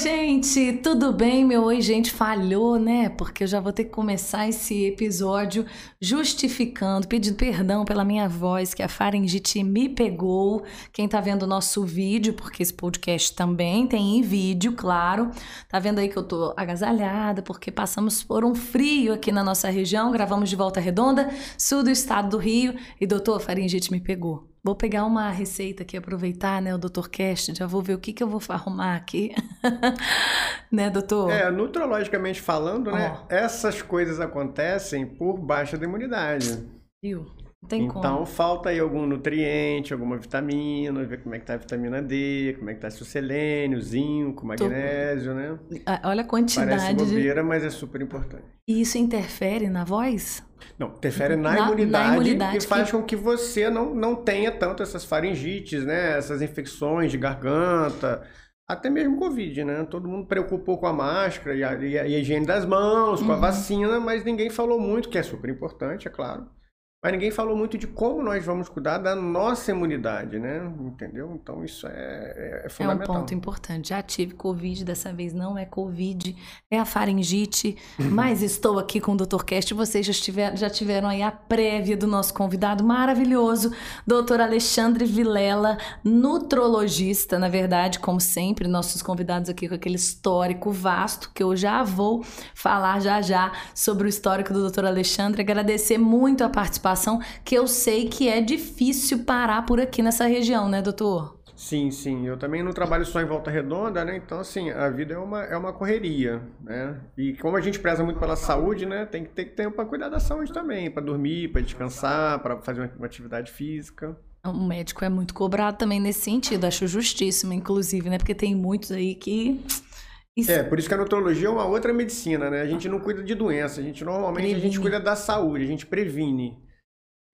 gente, tudo bem? Meu oi, gente, falhou, né? Porque eu já vou ter que começar esse episódio justificando, pedindo perdão pela minha voz, que a faringite me pegou. Quem tá vendo o nosso vídeo, porque esse podcast também tem em vídeo, claro. Tá vendo aí que eu tô agasalhada, porque passamos por um frio aqui na nossa região, gravamos de Volta Redonda, sul do estado do Rio, e doutor, a faringite me pegou. Vou pegar uma receita aqui, aproveitar, né, o Dr. Cast, já vou ver o que, que eu vou arrumar aqui. né, doutor? É, nutrologicamente falando, né, Ó. essas coisas acontecem por baixa da imunidade. Viu? Tem então como. falta aí algum nutriente, alguma vitamina, ver como é que tá a vitamina D, como é que tá seu selênio, zinco, magnésio, né? Ah, Olha a Parece quantidade de... bobeira, mas é super importante. E isso interfere na voz? Não, interfere na, Na- na imunidade, imunidade e faz que- com que você não, não tenha tanto essas faringites, né? Essas infecções de garganta, até mesmo Covid, né? Todo mundo preocupou com a máscara e a, e a- e a higiene das mãos, com a Uhum. vacina, mas ninguém falou muito, que é super importante, é claro. Mas ninguém falou muito de como nós vamos cuidar da nossa imunidade, né? Entendeu? Então isso é, é, é É um fundamental. ponto importante. Já tive Covid, dessa vez não é Covid, é a faringite. Mas estou aqui com o Dr. Cast. Vocês já tiveram, já tiveram aí a prévia do nosso convidado maravilhoso, Dr. Alexandre Vilela, nutrologista, na verdade, como sempre, nossos convidados aqui com aquele histórico vasto, que eu já vou falar já já sobre o histórico do Dr. Alexandre. Agradecer muito a participação, que eu sei que é difícil parar por aqui nessa região, né, doutor? Sim, sim. Eu também não trabalho só em Volta Redonda, né? Então, assim, a vida é uma, é uma correria, né? E como a gente preza muito pela saúde, né? Tem que ter tempo para cuidar da saúde também, para dormir, para descansar, para fazer uma, atividade física. O médico é muito cobrado também nesse sentido, acho justíssimo, inclusive, né? Porque tem muitos aí que. Isso- É, por isso que a nutrologia é uma outra medicina, né? A gente não cuida de doença, a gente normalmente a gente cuida da saúde, a gente previne.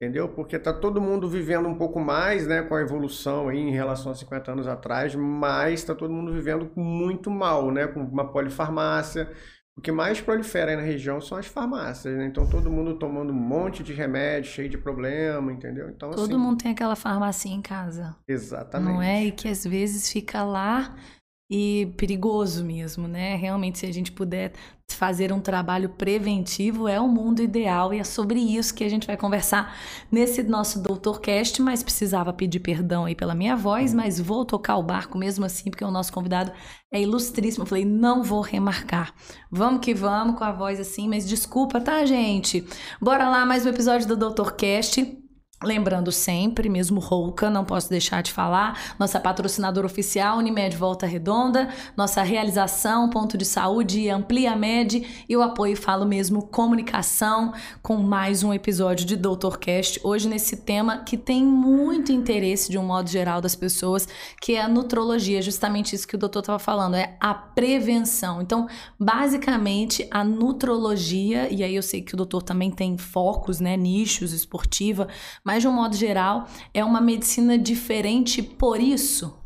Entendeu? Porque tá todo mundo vivendo um pouco mais, né, com a evolução aí em relação a 50 anos atrás, mas tá todo mundo vivendo muito mal, né, com uma polifarmácia. O que mais prolifera aí na região são as farmácias, né? Então todo mundo tomando um monte de remédio, cheio de problema, entendeu? Então Todo assim, mundo tem aquela farmácia em casa, exatamente. não é? E que às vezes fica lá e perigoso mesmo, né? Realmente, se a gente puder fazer um trabalho preventivo, é o mundo ideal e é sobre isso que a gente vai conversar nesse nosso Doutorcast, mas precisava pedir perdão aí pela minha voz, mas vou tocar o barco mesmo assim, porque o nosso convidado é ilustríssimo. Eu falei, não vou remarcar. Vamos que vamos com a voz assim, mas desculpa, tá, gente? Bora lá, mais um episódio do Doutorcast. Lembrando sempre, mesmo rouca, não posso deixar de falar, nossa patrocinadora oficial, Unimed Volta Redonda, nossa realização, ponto de saúde Amplia Med e o apoio, falo mesmo, comunicação, com mais um episódio de Doutorcast, hoje nesse tema que tem muito interesse de um modo geral das pessoas, que é a nutrologia, justamente isso que o doutor estava falando, é a prevenção. Então, basicamente, a nutrologia, e aí eu sei que o doutor também tem focos, né, nichos, esportiva, mas de um modo geral, é uma medicina diferente por isso.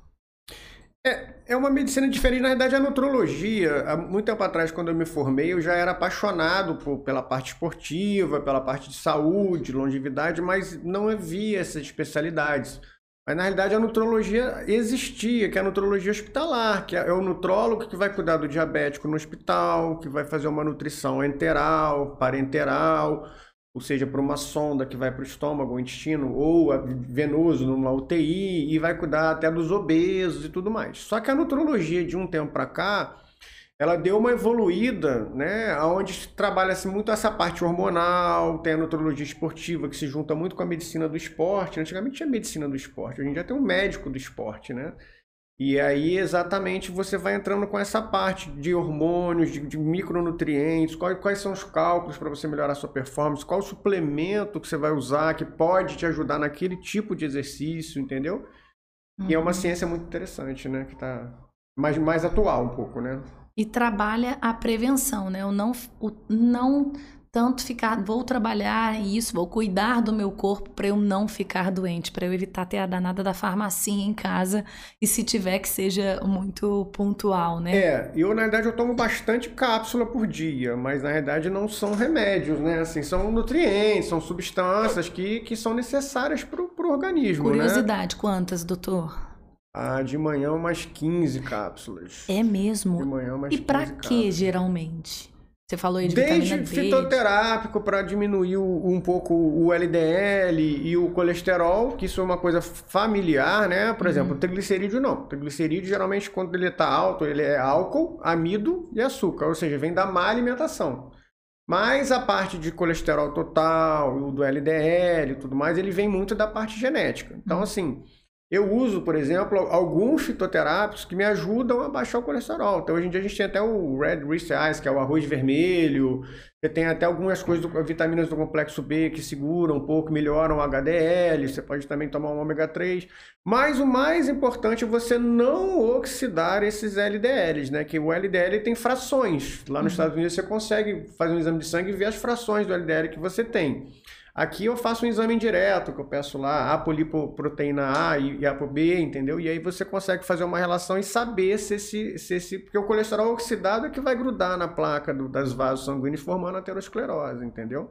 É uma medicina diferente, na verdade, a nutrologia. Há muito tempo atrás, quando eu me formei, eu já era apaixonado por- pela parte esportiva, pela parte de saúde, longevidade, mas não havia essas especialidades. Mas na realidade a nutrologia existia, que é a nutrologia hospitalar, que é o nutrólogo que vai cuidar do diabético no hospital, que vai fazer uma nutrição enteral, parenteral, ou seja, por uma sonda que vai para o estômago, o intestino, ou venoso numa UTI, e vai cuidar até dos obesos e tudo mais. Só que a nutrologia de um tempo para cá, ela deu uma evoluída, né, onde trabalha-se muito essa parte hormonal, tem a nutrologia esportiva que se junta muito com a medicina do esporte. Antigamente tinha medicina do esporte, hoje em dia tem um médico do esporte, né? E aí, exatamente, você vai entrando com essa parte de hormônios, de, de micronutrientes, quais, quais são os cálculos para você melhorar a sua performance, qual o suplemento que você vai usar que pode te ajudar naquele tipo de exercício, entendeu? E é uma ciência muito interessante, né? Que tá mais, mais atual um pouco, né? E trabalha a prevenção, né? O não, o não tanto ficar, vou trabalhar isso, vou cuidar do meu corpo para eu não ficar doente, para eu evitar ter a danada da farmacinha em casa e se tiver que seja muito pontual, né? É, eu na verdade eu tomo bastante cápsula por dia, mas na verdade não são remédios, né? Assim, são nutrientes, são substâncias que, que são necessárias para o organismo, né? Curiosidade, quantas, doutor? Ah, de manhã umas 15 cápsulas. É mesmo? De manhã umas E 15 pra cápsulas. que, geralmente? Você falou aí de Desde fitoterápico para diminuir um pouco o LDL e o colesterol, que isso é uma coisa familiar, né? Por exemplo, o triglicerídeo não. O triglicerídeo geralmente quando ele está alto, ele é álcool, amido e açúcar, ou seja, vem da má alimentação. Mas a parte de colesterol total, o do LDL e tudo mais, ele vem muito da parte genética. Então, assim, eu uso, por exemplo, alguns fitoterápicos que me ajudam a baixar o colesterol. Então, hoje em dia, a gente tem até o Red Rice Eyes, que é o arroz vermelho. Você tem até algumas coisas, do, vitaminas do complexo B que seguram um pouco, melhoram o HDL. Você pode também tomar um ômega 3. Mas o mais importante é você não oxidar esses LDLs, né? Que o LDL tem frações. Lá nos Estados Unidos você consegue fazer um exame de sangue e ver as frações do LDL que você tem. Aqui eu faço um exame direto, que eu peço lá apolipoproteína A e ApoB, entendeu? E aí você consegue fazer uma relação e saber se esse, se esse... Porque o colesterol oxidado é que vai grudar na placa do- das vasos sanguíneos formando aterosclerose, entendeu?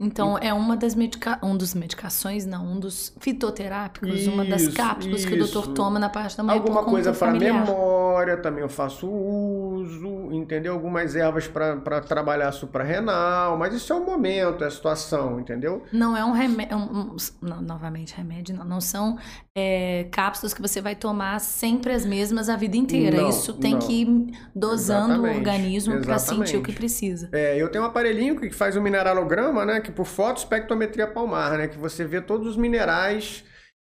Então, é uma das medica... um dos medicações, não, um dos fitoterápicos, uma das Isso, cápsulas que o doutor isso. toma na parte da manhã Alguma coisa para memória também eu faço uso, entendeu? Algumas ervas para trabalhar suprarrenal, mas isso é o momento, é a situação, entendeu? Não é um remédio. novamente, remédio não. Não são é, cápsulas que você vai tomar sempre as mesmas a vida inteira. Não, Isso tem não. que ir dosando Exatamente, o organismo para sentir o que precisa. É, eu tenho um aparelhinho que faz o mineralograma, né? Que por fotoespectrometria palmar, né? Que você vê todos os minerais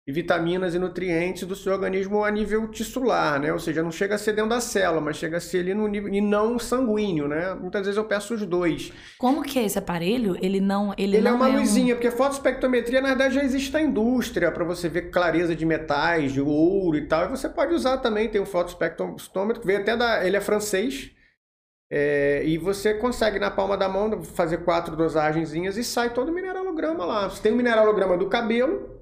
e vitaminas e nutrientes do seu organismo a nível tissular, né? Ou seja, não chega a ser dentro da célula, mas chega a ser ali no nível e não sanguíneo, né? Muitas vezes eu peço os dois. Como que é esse aparelho? Ele não. Ele, Ele é não uma um- luzinha, porque fotoespectrometria na verdade já existe na indústria para você ver clareza de metais, de ouro e tal. E você pode usar também, tem o fotoespectrômetro, que veio até da. Ele é francês. é, e você consegue na palma da mão fazer quatro dosagenzinhas e sai todo o mineralograma lá. Você tem o mineralograma do cabelo,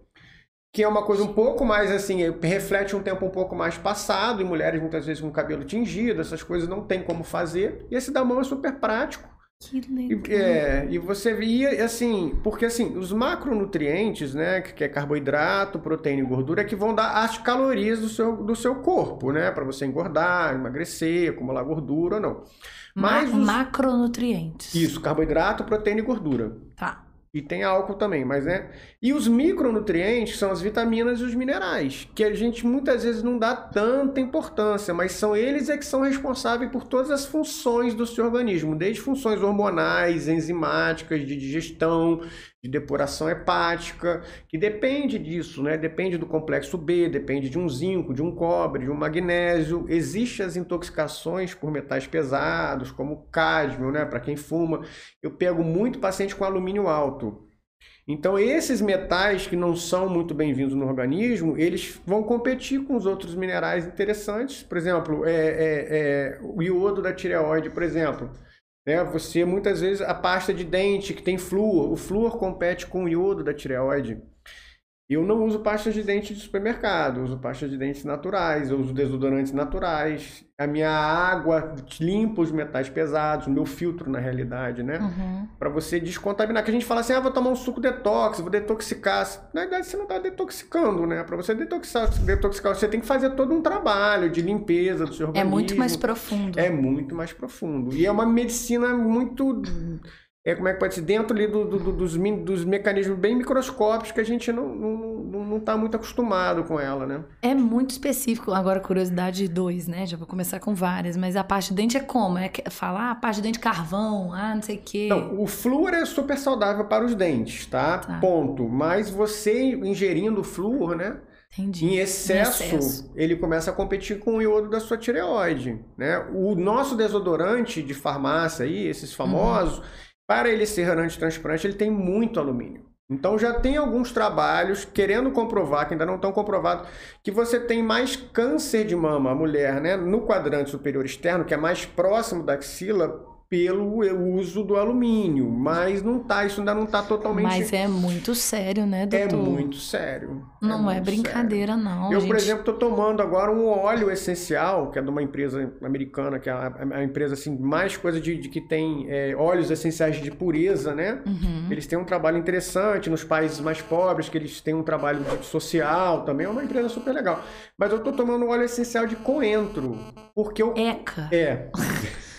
que é uma coisa um pouco mais assim, reflete um tempo um pouco mais passado, em mulheres muitas vezes com cabelo tingido, essas coisas não tem como fazer. E esse da mão é super prático. Que E, legal. é, e você via, assim, porque assim, os macronutrientes, né, que que é carboidrato, proteína e gordura, é que vão dar as calorias do seu, do seu corpo, né, para você engordar, emagrecer, acumular gordura ou não. Mas Ma- os- Macronutrientes. Isso, carboidrato, proteína e gordura. Tá. E tem álcool também, mas né? E os micronutrientes são as vitaminas e os minerais, que a gente muitas vezes não dá tanta importância, mas são eles é que são responsáveis por todas as funções do seu organismo, desde funções hormonais, enzimáticas, de digestão, de depuração hepática, que depende disso, né? Depende do complexo B, depende de um zinco, de um cobre, de um magnésio. Existem as intoxicações por metais pesados, como cádmio, né? Para quem fuma. Eu pego muito paciente com alumínio alto. Então, esses metais que não são muito bem-vindos no organismo, eles vão competir com os outros minerais interessantes. Por exemplo, é, é- é o iodo da tireoide, por exemplo. Né? Você, muitas vezes, a pasta de dente que tem flúor, o flúor compete com o iodo da tireoide. Eu não uso pasta de dente de supermercado, eu uso pasta de dentes naturais, eu uso desodorantes naturais. A minha água limpa os metais pesados, o meu filtro, na realidade, né? Uhum. Para você descontaminar. Que a gente fala assim, ah, vou tomar um suco detox, vou detoxicar. Na verdade, você não está detoxicando, né? Para você detoxar, detoxicar, você tem que fazer todo um trabalho de limpeza do seu É organismo. muito mais profundo. É muito mais profundo. E é uma medicina muito. É, como é que pode ser? Dentro ali do- do- do- dos, dos mecanismos bem microscópicos que a gente não, não, não, tá muito acostumado com ela, né? É muito específico. Agora, curiosidade 2, né? Já vou começar com várias. Mas a parte de dente é como? É falar a parte de dente carvão, ah, não sei o quê. Então, o flúor é super saudável para os dentes, tá? Tá. Ponto. Mas você ingerindo flúor, né? Entendi. Em excesso, Em excesso. ele começa a competir com o iodo da sua tireoide, né? O nosso desodorante de farmácia aí, esses famosos, para ele ser antitransparente, ele tem muito alumínio. Então já tem alguns trabalhos querendo comprovar, que ainda não estão comprovados, que você tem mais câncer de mama, a mulher, né? No quadrante superior externo, que é mais próximo da axila, pelo uso do alumínio, mas não tá, isso ainda não está totalmente. Mas é muito sério, né, doutor? É muito sério. Não é, é brincadeira, sério. não. Eu, gente... por exemplo, estou tomando agora um óleo essencial, que é de uma empresa americana, que é a, a empresa assim, mais coisa de, de que tem é, óleos essenciais de pureza, né? Uhum. Eles têm um trabalho interessante nos países mais pobres, que eles têm um trabalho social também, é uma empresa super legal. Mas eu estou tomando um óleo essencial de coentro, porque eu. Eca! É.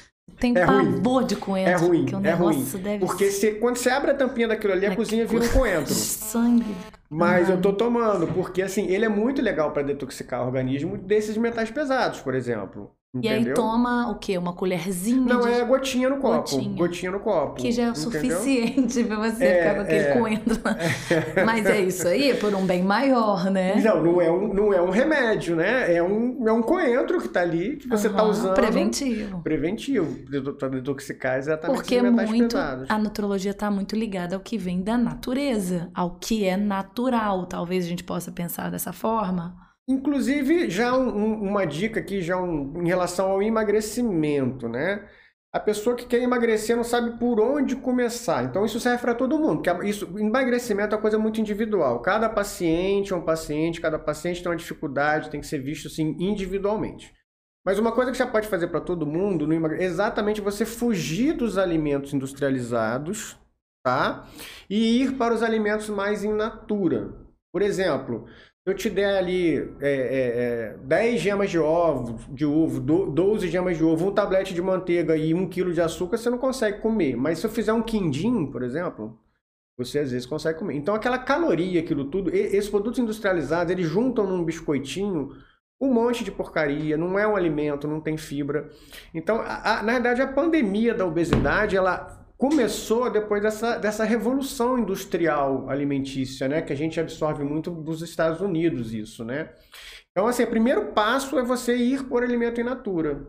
Tem é pavor ruim. de coentro. É ruim, que o é ruim. Porque se, quando você abre a tampinha daquilo ali, a é cozinha vira um coentro. Sangue. Mas eu tô tomando, porque assim, ele é muito legal para detoxicar o organismo desses metais pesados, por exemplo. E Entendeu? aí toma o quê? Uma colherzinha? Não, de... é gotinha no copo. Gotinha. Gotinha, no copo. Que já é o entendeu? suficiente pra você É, ficar com aquele é. coentro. Mas é isso aí, é por um bem maior, né? Não, não é, um, não é um remédio, né? É um, é um coentro que tá ali, que você tá Aham, usando. Preventivo. Preventivo. Pra detoxicar exatamente Porque metais muito pesados. a nutrologia está muito ligada ao que vem da natureza, ao que é natural. Talvez a gente possa pensar dessa forma. Inclusive, já um- um- uma dica aqui, já um- em relação ao emagrecimento, né? A pessoa que quer emagrecer não sabe por onde começar. Então, isso serve para todo mundo. isso, emagrecimento é uma coisa muito individual. Cada paciente é um paciente, cada paciente tem uma dificuldade, tem que ser visto assim individualmente. Mas uma coisa que já pode fazer para todo mundo no emagre- exatamente você fugir dos alimentos industrializados, tá? E ir para os alimentos mais in natura. Por exemplo, eu te der ali é, é, é, 10 gemas de ovo, de ovo, do- 12 gemas de ovo, um tablete de manteiga e um quilo de açúcar, você não consegue comer. Mas se eu fizer um quindim, por exemplo, você às vezes consegue comer. Então aquela caloria, aquilo tudo, esses produtos industrializados, eles juntam num biscoitinho um monte de porcaria, não é um alimento, não tem fibra. Então, a- a- na verdade, a pandemia da obesidade, ela começou depois dessa, dessa revolução industrial alimentícia, né? Que a gente absorve muito dos Estados Unidos isso, né? Então, assim, o primeiro passo é você ir por alimento in natura,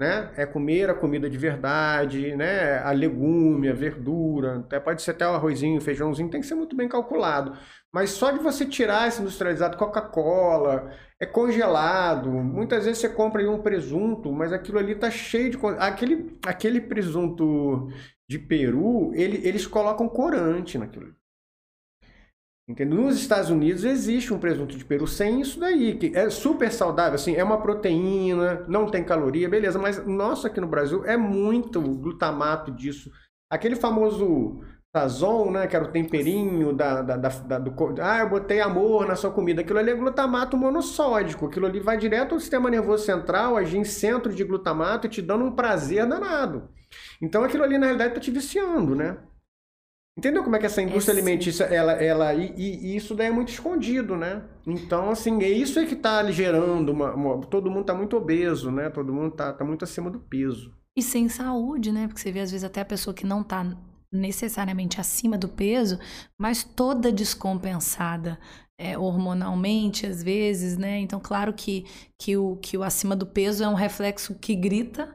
né? É comer a comida de verdade, né? A legume, a verdura, até pode ser até o arrozinho, feijãozinho, tem que ser muito bem calculado. Mas só de você tirar esse industrializado, Coca-Cola, é congelado. Muitas vezes você compra aí um presunto, mas aquilo ali tá cheio de. Aquele, aquele presunto de Peru, ele- eles colocam corante naquilo. Entendeu? Nos Estados Unidos existe um presunto de peru sem isso daí, que é super saudável, assim, é uma proteína, não tem caloria, beleza, mas nosso aqui no Brasil é muito glutamato disso. Aquele famoso sazon, né, que era o temperinho da, da, da- da- do... Ah, eu botei amor na sua comida. Aquilo ali é glutamato monossódico, aquilo ali vai direto ao sistema nervoso central, agir em centro de glutamato e te dando um prazer danado. Então aquilo ali, na realidade, tá te viciando, né? Entendeu como é que essa indústria sim. alimentícia, ela, ela e, e- isso daí é muito escondido, né? Então, assim, é isso é que tá gerando uma, uma- todo mundo tá muito obeso, né? Todo mundo tá, tá muito acima do peso. E sem saúde, né? Porque você vê, às vezes, até a pessoa que não tá necessariamente acima do peso, mas toda descompensada é, hormonalmente, às vezes, né? Então, claro que, que, o, que o acima do peso é um reflexo que grita,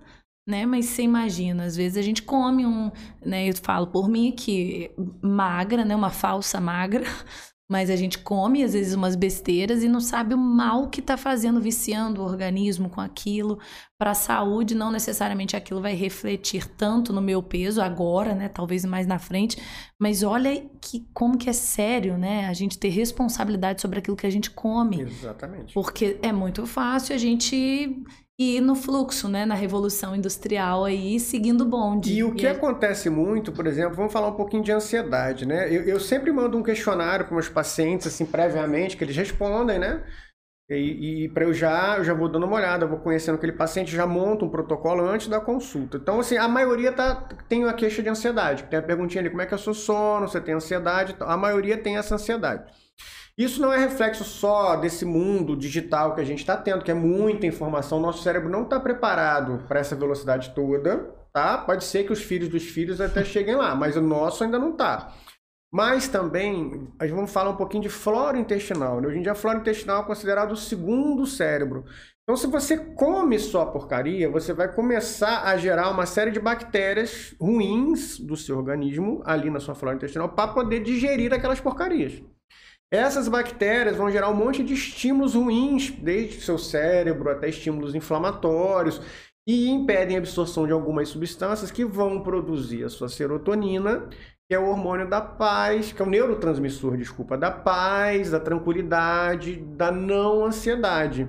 né? Mas você imagina, às vezes a gente come um, né? Eu falo por mim que magra, né? Uma falsa magra, mas a gente come às vezes umas besteiras e não sabe o mal que tá fazendo, viciando o organismo com aquilo. Para a saúde, não necessariamente aquilo vai refletir tanto no meu peso agora, né? Talvez mais na frente, mas olha que como que é sério, né? A gente ter responsabilidade sobre aquilo que a gente come. Exatamente. Porque é muito fácil a gente ir no fluxo, né? Na revolução industrial aí, seguindo o bonde. E o que aí- acontece muito, por exemplo, vamos falar um pouquinho de ansiedade, né? Eu, eu sempre mando um questionário para meus pacientes, assim, previamente, que eles respondem, né? E, e para eu já, eu já vou dando uma olhada, vou conhecendo aquele paciente, já monto um protocolo antes da consulta. Então, assim, a maioria tá, tem a queixa de ansiedade. Tem a perguntinha ali, como é que é o seu sono, você tem ansiedade? A maioria tem essa ansiedade. Isso não é reflexo só desse mundo digital que a gente está tendo, que é muita informação. Nosso cérebro não está preparado para essa velocidade toda, tá? Pode ser que os filhos dos filhos até cheguem lá, mas o nosso ainda não está. Mas também, a gente vamos falar um pouquinho de flora intestinal. Né? Hoje em dia, a flora intestinal é considerado o segundo cérebro. Então, se você come só porcaria, você vai começar a gerar uma série de bactérias ruins do seu organismo ali na sua flora intestinal para poder digerir aquelas porcarias. Essas bactérias vão gerar um monte de estímulos ruins, desde seu cérebro até estímulos inflamatórios. e impedem a absorção de algumas substâncias que vão produzir a sua serotonina, que é o hormônio da paz, que é o neurotransmissor, desculpa, da paz, da tranquilidade, da não ansiedade.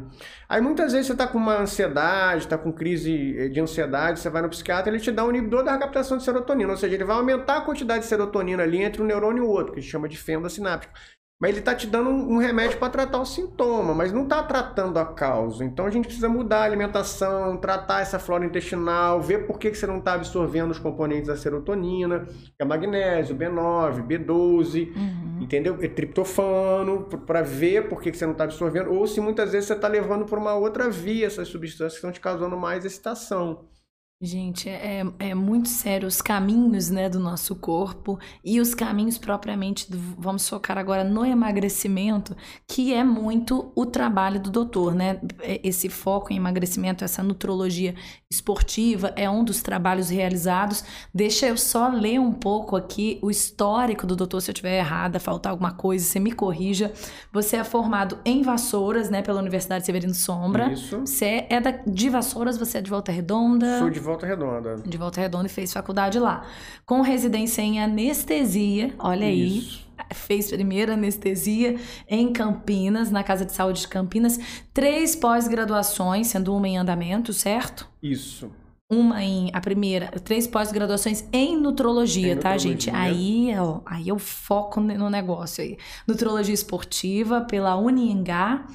Aí muitas vezes você está com uma ansiedade, está com crise de ansiedade, você vai no psiquiatra, ele te dá um inibidor da captação de serotonina, ou seja, ele vai aumentar a quantidade de serotonina ali entre um neurônio e o outro, que a gente chama de fenda sináptica. Mas ele está te dando um remédio para tratar o sintoma, mas não está tratando a causa. Então a gente precisa mudar a alimentação, tratar essa flora intestinal, ver por que, que você não está absorvendo os componentes da serotonina, que é magnésio, B9, B12, uhum. entendeu? É triptofano, para ver por que, que você não está absorvendo, ou se muitas vezes você está levando para uma outra via essas substâncias que estão te causando mais excitação. Gente, é, é muito sério os caminhos né, do nosso corpo e os caminhos propriamente, do, vamos focar agora no emagrecimento, que é muito o trabalho do doutor, né? É, esse foco em emagrecimento, essa nutrologia esportiva é um dos trabalhos realizados. Deixa eu só ler um pouco aqui o histórico do doutor, se eu estiver errada, faltar alguma coisa, você me corrija. Você é formado em Vassouras, né, pela Universidade Severino Sombra. Isso. Você é, é da, de Vassouras, você é de Volta Redonda? Sou de Volta Redonda. De Volta Redonda e fez faculdade lá. Com residência em anestesia, olha Isso. aí. Fez primeira anestesia em Campinas, na Casa de Saúde de Campinas. Três pós-graduações, sendo uma em andamento, certo? Isso uma em a primeira, três pós-graduações em nutrologia, em tá, nutrologia. gente? Aí, ó, aí eu foco no negócio aí. Nutrologia esportiva pela Uniengá,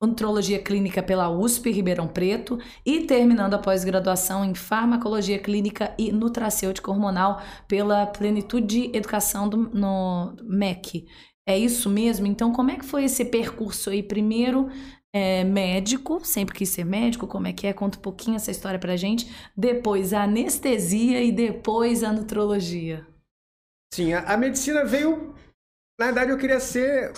Nutrologia Clínica pela USP Ribeirão Preto e terminando a pós-graduação em Farmacologia Clínica e Nutracêutica Hormonal pela Plenitude Educação do, no MEC. É isso mesmo? Então, como é que foi esse percurso aí? Primeiro, é, médico, sempre quis ser médico, como é que é? Conta um pouquinho essa história pra gente. Depois a anestesia e depois a nutrologia. Sim, a, a medicina veio. Na verdade, eu queria ser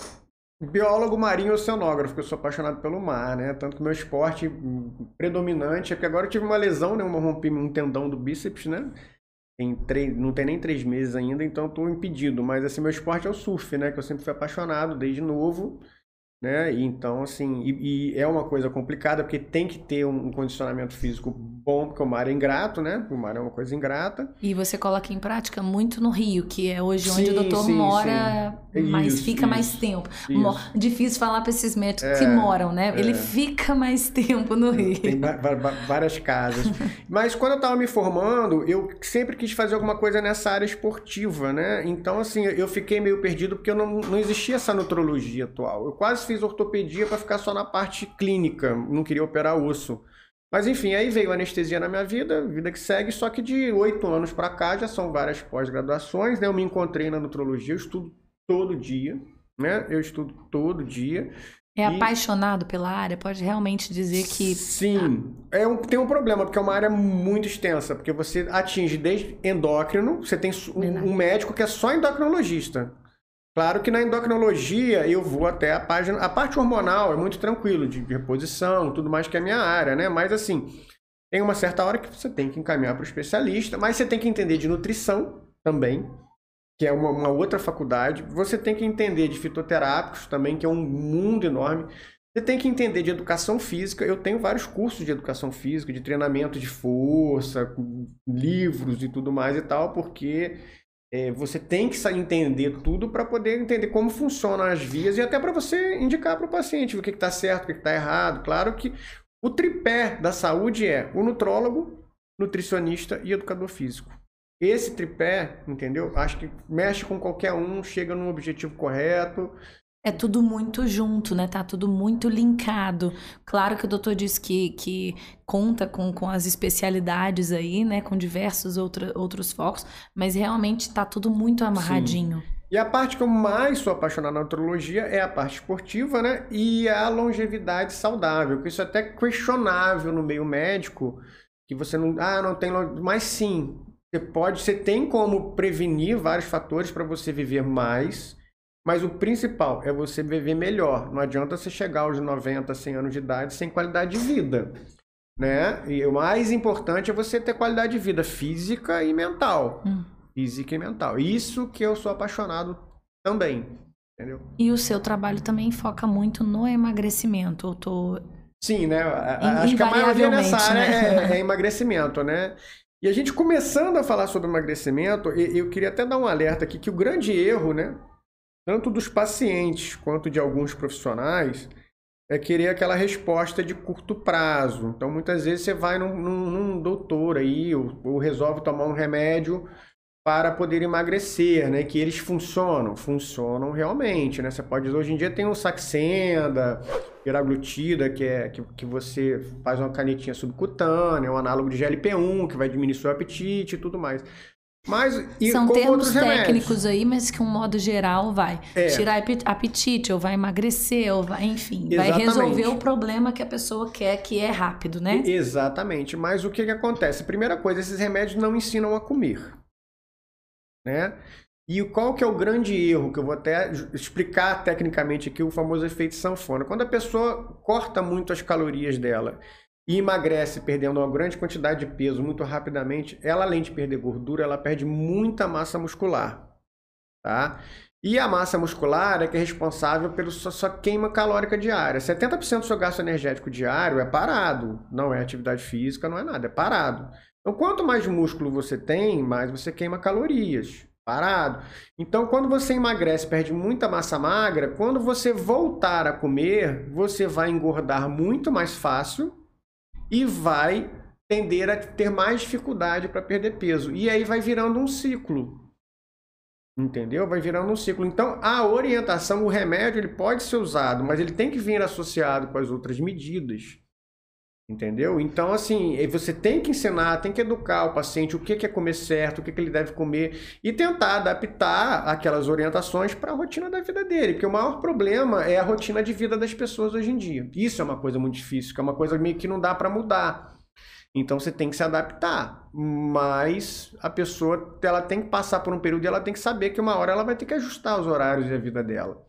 biólogo marinho oceanógrafo, porque eu sou apaixonado pelo mar, né? Tanto que meu esporte predominante é que agora eu tive uma lesão, né? Uma rompi um tendão do bíceps, né? Tem três, não tem nem três meses ainda, então estou impedido. Mas assim, meu esporte é o surf, né? Que eu sempre fui apaixonado desde novo né? então, assim, e, e, é uma coisa complicada porque tem que ter um, condicionamento físico bom, porque o mar é ingrato, né? O mar é uma coisa ingrata. E você coloca em prática muito no Rio, que é hoje onde sim, o doutor sim, mora, sim. mas isso, fica isso, mais tempo. Isso. Difícil falar para esses médicos é, que moram, né? É. Ele fica mais tempo no Rio. Tem várias casas. mas quando eu estava me formando, eu sempre quis fazer alguma coisa nessa área esportiva, né? Então, assim, eu fiquei meio perdido porque eu não, não existia essa nutrologia atual. Eu quase fiz ortopedia para ficar só na parte clínica, não queria operar osso. Mas enfim, aí veio anestesia na minha vida, vida que segue, só que de oito anos para cá já são várias pós-graduações, né? Eu me encontrei na nutrologia, eu estudo todo dia, né? Eu estudo todo dia. É e... apaixonado pela área? Pode realmente dizer que. Sim. É um, tem um problema, porque é uma área muito extensa, porque você atinge desde endócrino, você tem um, um médico que é só endocrinologista. Claro que na endocrinologia eu vou até a página. A parte hormonal é muito tranquilo, de reposição, tudo mais que é a minha área, né? Mas assim, tem uma certa hora que você tem que encaminhar para o especialista, mas você tem que entender de nutrição também, que é uma, uma, outra faculdade. Você tem que entender de fitoterápicos também, que é um mundo enorme. Você tem que entender de educação física. Eu tenho vários cursos de educação física, de treinamento de força, livros e tudo mais e tal, porque é, você tem que entender tudo para poder entender como funcionam as vias e até para você indicar para o paciente o que está certo, o que está errado. Claro que o tripé da saúde é o nutrólogo, nutricionista e educador físico. Esse tripé, entendeu? Acho que mexe com qualquer um, chega no objetivo correto, é tudo muito junto, né? Tá tudo muito linkado. Claro que o doutor disse que, que conta com, com as especialidades aí, né? Com diversos outra, outros focos, mas realmente tá tudo muito amarradinho. Sim. E a parte que eu mais sou apaixonado na nutrologia é a parte esportiva, né? E a longevidade saudável, que isso é até questionável no meio médico, que você não, ah, não tem, mas sim, você pode, você tem como prevenir vários fatores para você viver mais mas o principal é você viver melhor. Não adianta você chegar aos 90, 100 anos de idade sem qualidade de vida. Né? E o mais importante é você ter qualidade de vida física e mental. Hum. Física e mental. Isso que eu sou apaixonado também. Entendeu? E o seu trabalho também foca muito no emagrecimento. Eu tô Sim, né? Acho que a maioria nessa área né? é, é emagrecimento, né? E a gente começando a falar sobre emagrecimento, eu queria até dar um alerta aqui que o grande erro, né, tanto dos pacientes quanto de alguns profissionais, é querer aquela resposta de curto prazo. Então, muitas vezes você vai num, num, num doutor aí, ou, ou, resolve tomar um remédio para poder emagrecer, né? Que eles funcionam, funcionam realmente, né? Você pode hoje em dia tem o Saxenda, piraglutida, que é que, que você faz uma canetinha subcutânea, um análogo de GLP-1, que vai diminuir seu apetite e tudo mais. Mas, São termos técnicos aí, mas que um modo geral vai é. tirar apetite, ou vai emagrecer, ou vai, enfim, Exatamente. vai resolver o problema que a pessoa quer, que é rápido, né? Exatamente. Mas o que, que acontece? Primeira coisa, esses remédios não ensinam a comer né? E qual que é o grande erro, que eu vou até explicar tecnicamente aqui, o famoso efeito sanfona. Quando a pessoa corta muito as calorias dela e emagrece perdendo uma grande quantidade de peso muito rapidamente, ela além de perder gordura, ela perde muita massa muscular, tá? E a massa muscular é que é responsável pela sua, sua queima calórica diária. 70% do seu gasto energético diário é parado, não é atividade física, não é nada, é parado. Então, quanto mais músculo você tem, mais você queima calorias. Parado. Então, quando você emagrece, perde muita massa magra, quando você voltar a comer, você vai engordar muito mais fácil e vai tender a ter mais dificuldade para perder peso. E aí vai virando um ciclo. Entendeu? Vai virando um ciclo. Então, a orientação, o remédio, ele pode ser usado, mas ele tem que vir associado com as outras medidas. Entendeu? Então, assim, você tem que ensinar, tem que educar o paciente o que é comer certo, o que ele deve comer e tentar adaptar aquelas orientações para a rotina da vida dele. Porque o maior problema é a rotina de vida das pessoas hoje em dia. Isso é uma coisa muito difícil, que é uma coisa meio que não dá para mudar. Então você tem que se adaptar, mas a pessoa ela tem que passar por um período e ela tem que saber que uma hora ela vai ter que ajustar os horários e a vida dela.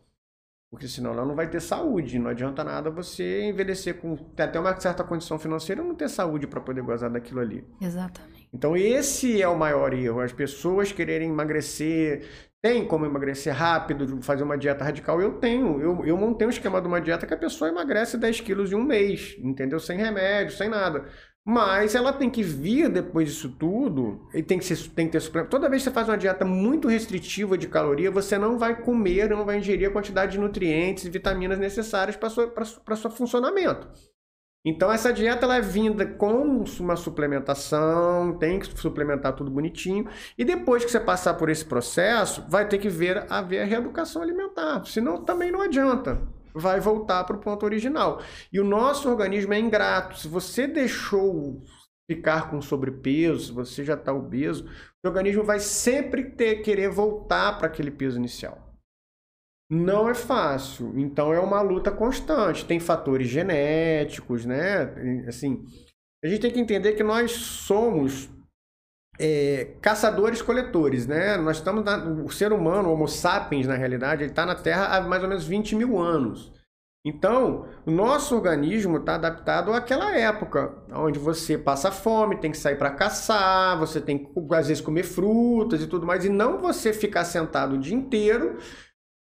Porque senão ela não vai ter saúde. Não adianta nada você envelhecer com até uma certa condição financeira e não ter saúde para poder gozar daquilo ali. Exatamente. Então esse é o maior erro. As pessoas quererem emagrecer. Tem como emagrecer rápido, fazer uma dieta radical? Eu tenho. Eu, eu montei um esquema de uma dieta que a pessoa emagrece 10 quilos em um mês, entendeu? Sem remédio, sem nada. Mas ela tem que vir depois disso tudo, e tem que, ser, tem que ter suplemento. Toda vez que você faz uma dieta muito restritiva de caloria, você não vai comer, não vai ingerir a quantidade de nutrientes e vitaminas necessárias para o seu funcionamento. Então essa dieta ela é vinda com uma suplementação, tem que suplementar tudo bonitinho, e depois que você passar por esse processo, vai ter que ver a, ver a reeducação alimentar, senão também não adianta vai voltar para o ponto original. E o nosso organismo é ingrato. Se você deixou ficar com sobrepeso, se você já está obeso, o organismo vai sempre ter querer voltar para aquele peso inicial. Não é fácil, então é uma luta constante. Tem fatores genéticos, né? Assim, a gente tem que entender que nós somos é, caçadores-coletores, né? Nós estamos na, o ser humano, o Homo sapiens, na realidade, ele está na Terra há mais ou menos 20 mil anos. Então, o nosso organismo está adaptado àquela época, onde você passa fome, tem que sair para caçar, você tem que, às vezes, comer frutas e tudo mais, e não você ficar sentado o dia inteiro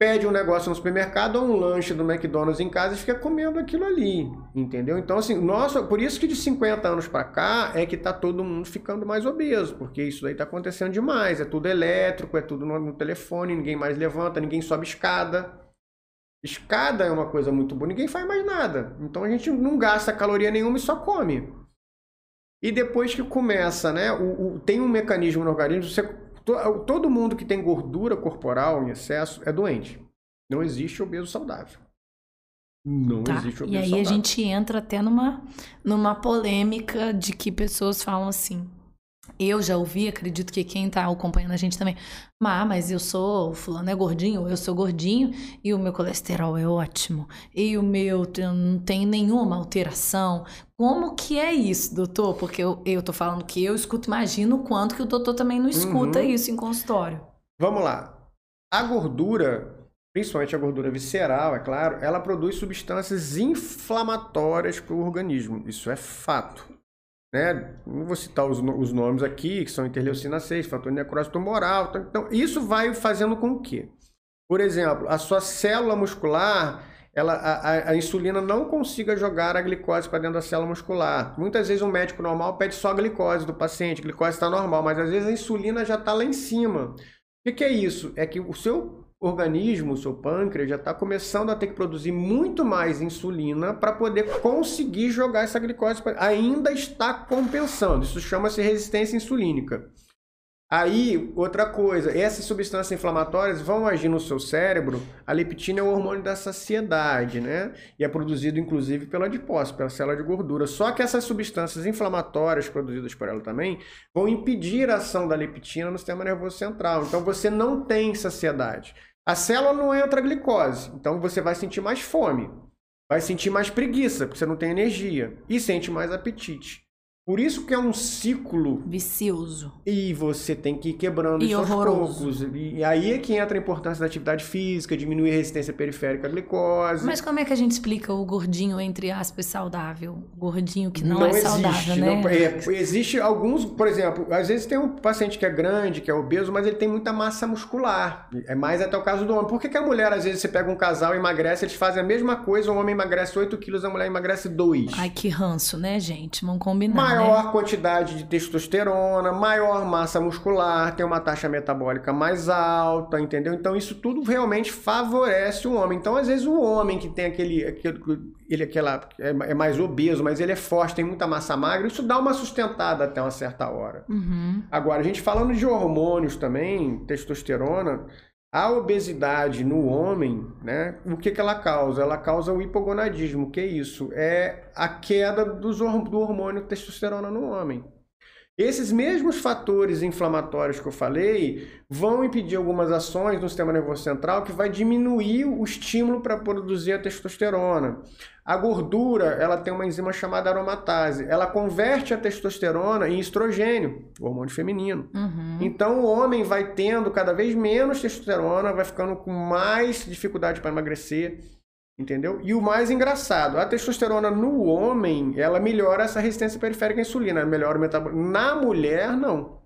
pede um negócio no supermercado ou um lanche do McDonald's em casa e fica comendo aquilo ali, entendeu? Então, assim, nossa, por isso que de 50 anos para cá é que tá todo mundo ficando mais obeso, porque isso aí tá acontecendo demais, é tudo elétrico, é tudo no, no telefone, ninguém mais levanta, ninguém sobe escada. Escada é uma coisa muito boa, ninguém faz mais nada. Então a gente não gasta caloria nenhuma e só come. E depois que começa, né? O, o, tem um mecanismo no organismo, você Todo mundo que tem gordura corporal em excesso é doente. Não existe obeso saudável. Não tá. existe obeso saudável. E aí saudável. a gente entra até numa, numa polêmica de que pessoas falam assim: eu já ouvi, acredito que quem está acompanhando a gente também. Ah, mas eu sou, o fulano é gordinho, eu sou gordinho e o meu colesterol é ótimo. E o meu não tem nenhuma alteração. Como que é isso, doutor? Porque eu, eu tô falando que eu escuto, imagino o quanto que o doutor também não escuta uhum. isso em consultório. Vamos lá. A gordura, principalmente a gordura visceral, é claro, ela produz substâncias inflamatórias para o organismo. Isso é fato né? Não vou citar os, os nomes aqui, que são interleucina 6, fator necrose tumoral. Então, então, isso vai fazendo com que, por exemplo, a sua célula muscular ela, a, a, insulina não consiga jogar a glicose para dentro da célula muscular. Muitas vezes um médico normal pede só a glicose do paciente, a glicose está normal, mas às vezes a insulina já está lá em cima. O que, que é isso? É que o seu organismo, o seu pâncreas, já está começando a ter que produzir muito mais insulina para poder conseguir jogar essa glicose. Ainda está compensando. Isso chama-se resistência insulínica. Aí, outra coisa, essas substâncias inflamatórias vão agir no seu cérebro. A leptina é o hormônio da saciedade, né? E é produzido inclusive pela adipose, pela célula de gordura. Só que essas substâncias inflamatórias produzidas por ela também vão impedir a ação da leptina no sistema nervoso central. Então você não tem saciedade. A célula não entra glicose, então você vai sentir mais fome, vai sentir mais preguiça, porque você não tem energia, e sente mais apetite. Por isso que é um ciclo vicioso. E você tem que ir quebrando e isso aos poucos. E aí é que entra a importância da atividade física, diminuir a resistência periférica à glicose. Mas como é que a gente explica o gordinho, entre aspas, saudável? O gordinho que não, não é existe, saudável, né? Não, é, existe alguns, por exemplo, às vezes tem um paciente que é grande, que é obeso, mas ele tem muita massa muscular. É mais até o caso do homem. Por que, que a mulher, às vezes, você pega um casal e emagrece, eles fazem a mesma coisa, o homem emagrece 8 quilos, a mulher emagrece 2. Ai, que ranço, né, gente? Vamos combinar. Maior né? quantidade de testosterona, maior massa muscular, tem uma taxa metabólica mais alta, entendeu? Então isso tudo realmente favorece o homem. Então às vezes o homem que tem aquele, aquele ele aquela é, é mais obeso, mas ele é forte, tem muita massa magra, isso dá uma sustentada até uma certa hora. Uhum. Agora a gente falando de hormônios também, testosterona, a obesidade no homem, né, o que, que ela causa? Ela causa o hipogonadismo. Que é isso? É a queda dos, do hormônio testosterona no homem. Esses mesmos fatores inflamatórios que eu falei vão impedir algumas ações no sistema nervoso central que vai diminuir o estímulo para produzir a testosterona. A gordura, ela tem uma enzima chamada aromatase. Ela converte a testosterona em estrogênio, o hormônio feminino. Uhum. Então o homem vai tendo cada vez menos testosterona, vai ficando com mais dificuldade para emagrecer Entendeu? E o mais engraçado, a testosterona no homem, ela melhora essa resistência periférica à insulina, melhora o metabolismo. Na mulher, não.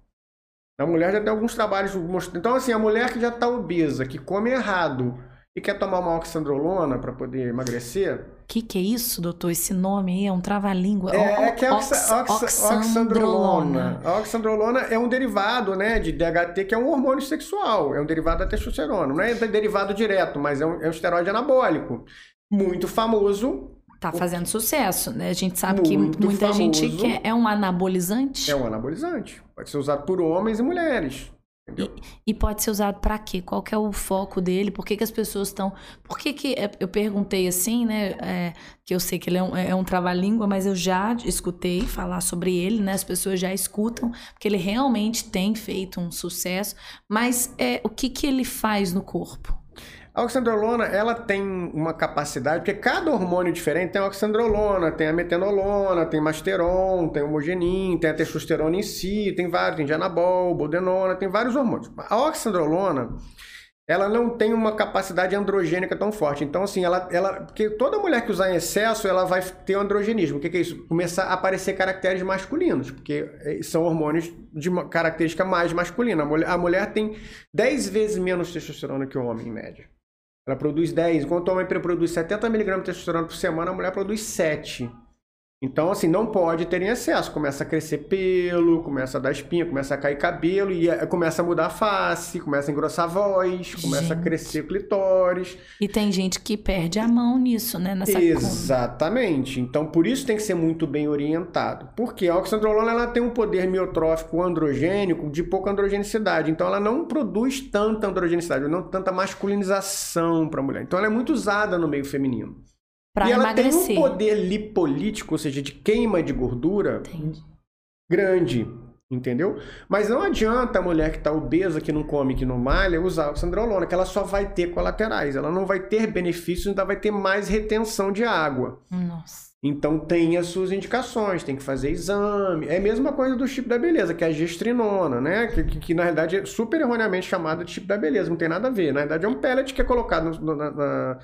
Na mulher já tem alguns trabalhos mostrando. Então, assim, a mulher que já está obesa, que come errado e quer tomar uma oxandrolona para poder emagrecer. O que, que é isso, doutor? Esse nome aí é um trava-língua. É, é que é oxa, oxa, oxandrolona. A oxandrolona é um derivado né, de DHT, que é um hormônio sexual. É um derivado da testosterona. Não é derivado direto, mas é um, é um esteroide anabólico. Muito famoso. Tá fazendo sucesso, né? A gente sabe que muita famoso. gente quer. É um anabolizante? É um anabolizante. Pode ser usado por homens e mulheres. E, e, pode ser usado para quê? Qual que é o foco dele? Por que, que as pessoas estão. Por que, que é, eu perguntei assim, né? É, que eu sei que ele é um, é um trava-língua, mas eu já escutei falar sobre ele, né? As pessoas já escutam, porque ele realmente tem feito um sucesso. Mas é, o que, que ele faz no corpo? A oxandrolona, ela tem uma capacidade, porque cada hormônio diferente tem a oxandrolona, tem a metenolona, tem masteron, tem homogenin, tem a testosterona em si, tem vários, tem dianabol, boldenona, tem vários hormônios. A oxandrolona, ela não tem uma capacidade androgênica tão forte. Então, assim, ela, ela. Porque toda mulher que usar em excesso, ela vai ter um androgenismo. O que, que é isso? Começar a aparecer caracteres masculinos, porque eh, são hormônios de característica mais masculina. A mulher, a mulher tem 10 vezes menos testosterona que o homem, em média. Ela produz 10. Enquanto o homem produz 70 mg de testosterona por semana, a mulher produz 7. Então, assim, não pode ter em excesso. Começa a crescer pelo, começa a dar espinha, começa a cair cabelo, e eh, começa a mudar a face, começa a engrossar a voz, começa gente. a crescer clitóris. E tem gente que perde a mão nisso, né? Nessa Exatamente. Então, por isso tem que ser muito bem orientado. Porque a oxandrolona ela tem um poder miotrófico androgênico de pouca androgenicidade. Então, ela não produz tanta androgenicidade, não tanta masculinização para a mulher. Então, ela é muito usada no meio feminino. Pra e ela emagrecer. tem um poder lipolítico, ou seja, de queima de gordura Entendi. grande. Entendeu? Mas não adianta a mulher que está obesa, que não come, que não malha, usar o sandrolona, que ela só vai ter colaterais. Ela não vai ter benefícios, ainda vai ter mais retenção de água. Nossa. Então tem as suas indicações, tem que fazer exame. É a mesma coisa do tipo da beleza, que é a gestrinona, né? Que, que, que na realidade é super erroneamente chamada de tipo da beleza, não tem nada a ver. Na verdade é um pellet que é colocado no, na, na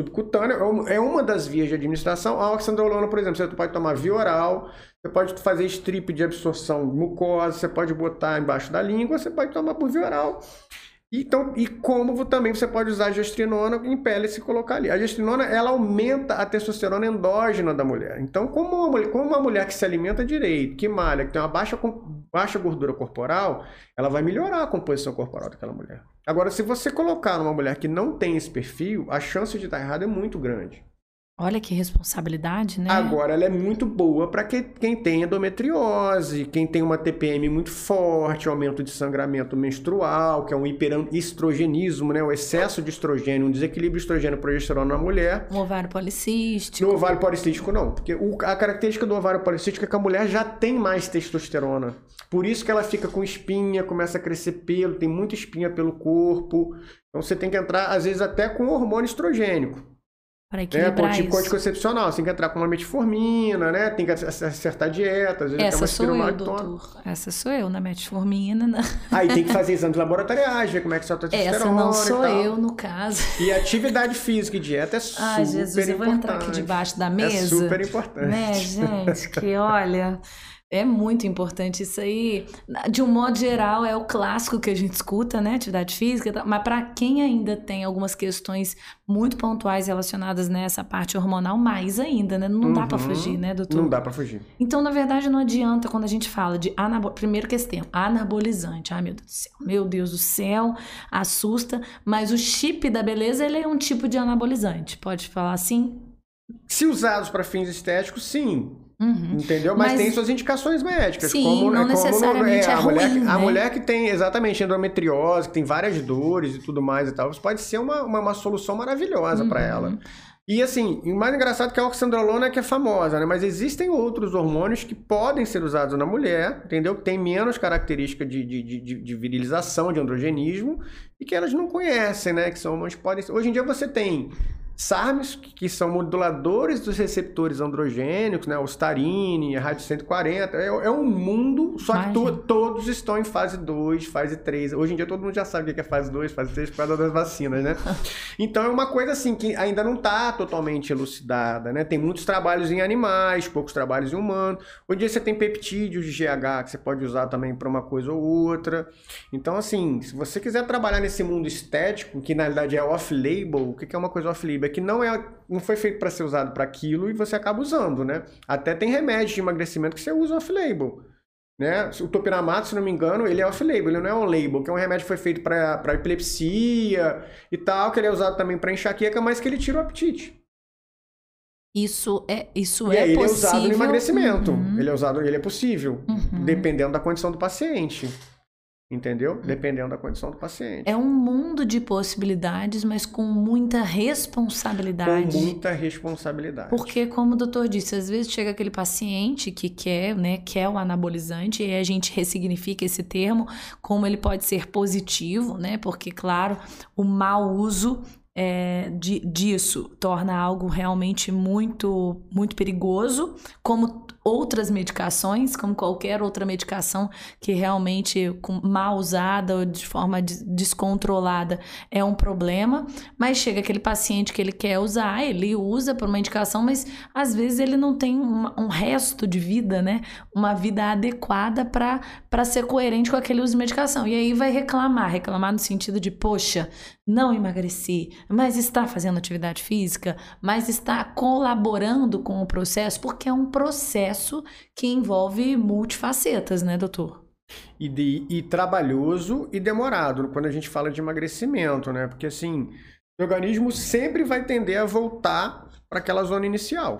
subcutânea é, é uma das vias de administração. A oxandrolona, por exemplo, você pode tomar via oral, você pode fazer strip de absorção mucosa, você pode botar embaixo da língua, você pode tomar por via oral. Então, e como também você pode usar a gestrinona em pele e se colocar ali. A gestrinona, ela aumenta a testosterona endógena da mulher. Então, como uma mulher, como uma mulher que se alimenta direito, que malha, que tem uma baixa, baixa gordura corporal, ela vai melhorar a composição corporal daquela mulher. Agora, se você colocar numa mulher que não tem esse perfil, a chance de estar errado é muito grande. Olha que responsabilidade, né? Agora, ela é muito boa para que, quem tem endometriose, quem tem uma TPM muito forte, aumento de sangramento menstrual, que é um hiperestrogenismo, né? O excesso de estrogênio, um desequilíbrio estrogênio-progesterona na mulher. Um ovário policístico. No ovário policístico, não. Porque o, a característica do ovário policístico é que a mulher já tem mais testosterona. Por isso que ela fica com espinha, começa a crescer pelo, tem muita espinha pelo corpo. Então, você tem que entrar, às vezes, até com hormônio estrogênico. Para equilibrar é, tipo isso. anticoncepcional, você tem que entrar com uma metformina, né? Tem que acertar a dieta, às vezes Essa sou eu, doutor. Essa sou eu, na metformina. Na... Aí tem que fazer exames laboratoriais, ver como é que está a testosterona Essa não sou eu, no caso. E atividade física e dieta é super Ai, Jesus, importante. eu vou entrar aqui debaixo da mesa. É super importante. Né, gente? Que olha... É muito importante isso aí. De um modo geral, é o clássico que a gente escuta, né? Atividade física. Mas para quem ainda tem algumas questões muito pontuais relacionadas nessa parte hormonal, mais ainda, né? Não uhum. dá para fugir, né, doutor? Não dá para fugir. Então, na verdade, não adianta quando a gente fala de anabol... primeiro questão, anabolizante. Ai, meu Deus do céu. Meu Deus do céu, assusta. Mas o chip da beleza, ele é um tipo de anabolizante. Pode falar assim? Se usados para fins estéticos, sim. Uhum. Entendeu? Mas, Mas, tem suas indicações médicas. Sim, como, não como necessariamente é, é a ruim, mulher, né? A mulher que tem exatamente endometriose, que tem várias dores e tudo mais e tal, pode ser uma, uma, uma solução maravilhosa uhum. para ela. E assim, o mais engraçado é que a oxandrolona é que é famosa, né? Mas existem outros hormônios que podem ser usados na mulher, entendeu? Que tem menos característica de, de, de, de virilização, de androgenismo, e que elas não conhecem, né? Que são hormônios que podem ser... Hoje em dia você tem SARMs, que são moduladores dos receptores androgênicos, né? O starine, a rádio 140. É, é um mundo, só que to, todos estão em fase 2, fase 3. Hoje em dia todo mundo já sabe o que é fase 2, fase 3 por causa das vacinas, né? Então é uma coisa assim que ainda não está totalmente elucidada, né? Tem muitos trabalhos em animais, poucos trabalhos em humanos. Hoje em dia você tem peptídeos de GH que você pode usar também para uma coisa ou outra. Então, assim, se você quiser trabalhar nesse mundo estético, que na realidade é off-label, o que é uma coisa off-label? que não, é, não foi feito para ser usado para aquilo e você acaba usando, né? Até tem remédio de emagrecimento que você usa off-label. Né? O topiramato, se não me engano, ele é off-label, ele não é on-label, que é um remédio que foi feito para epilepsia e tal, que ele é usado também para enxaqueca, mas que ele tira o apetite. Isso é isso e é aí, possível. ele é usado no emagrecimento. Uhum. Ele é usado, ele é possível, Uhum. dependendo da condição do paciente. Entendeu? Dependendo da condição do paciente. É um mundo de possibilidades, mas com muita responsabilidade. Com muita responsabilidade. Porque, como o doutor disse, às vezes chega aquele paciente que quer, né, quer o anabolizante, e a gente ressignifica esse termo, como ele pode ser positivo, né? Porque, claro, o mau uso é, de, disso torna algo realmente muito, muito perigoso, como outras medicações, como qualquer outra medicação que realmente mal usada ou de forma descontrolada é um problema, mas chega aquele paciente que ele quer usar, ele usa por uma indicação, mas às vezes ele não tem um, um resto de vida, né? Uma vida adequada para ser coerente com aquele uso de medicação. E aí vai reclamar, reclamar no sentido de, poxa, não emagreci, mas está fazendo atividade física, mas está colaborando com o processo, porque é um processo que envolve multifacetas, né, doutor? E, de, e trabalhoso e demorado quando a gente fala de emagrecimento, né? Porque assim, o organismo sempre vai tender a voltar para aquela zona inicial.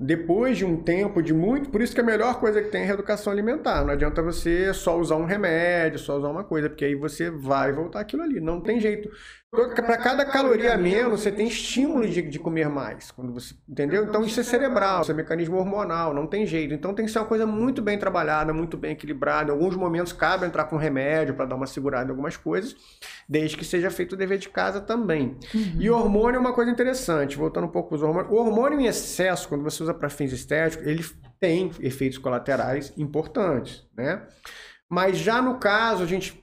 Depois de um tempo de muito, por isso que a melhor coisa que tem é a reeducação alimentar. Não adianta você só usar um remédio, só usar uma coisa, porque aí você vai voltar aquilo ali. Não tem jeito. Para cada caloria a menos, você tem estímulo de, de comer mais. Quando você, entendeu? Então isso é cerebral, isso é mecanismo hormonal, não tem jeito. Então tem que ser uma coisa muito bem trabalhada, muito bem equilibrada. Em alguns momentos cabe entrar com remédio para dar uma segurada em algumas coisas, desde que seja feito o dever de casa também. Uhum. E hormônio é uma coisa interessante, voltando um pouco para os hormônios. O hormônio em excesso, quando você usa para fins estéticos, ele tem efeitos colaterais importantes, né? Mas já no caso, a gente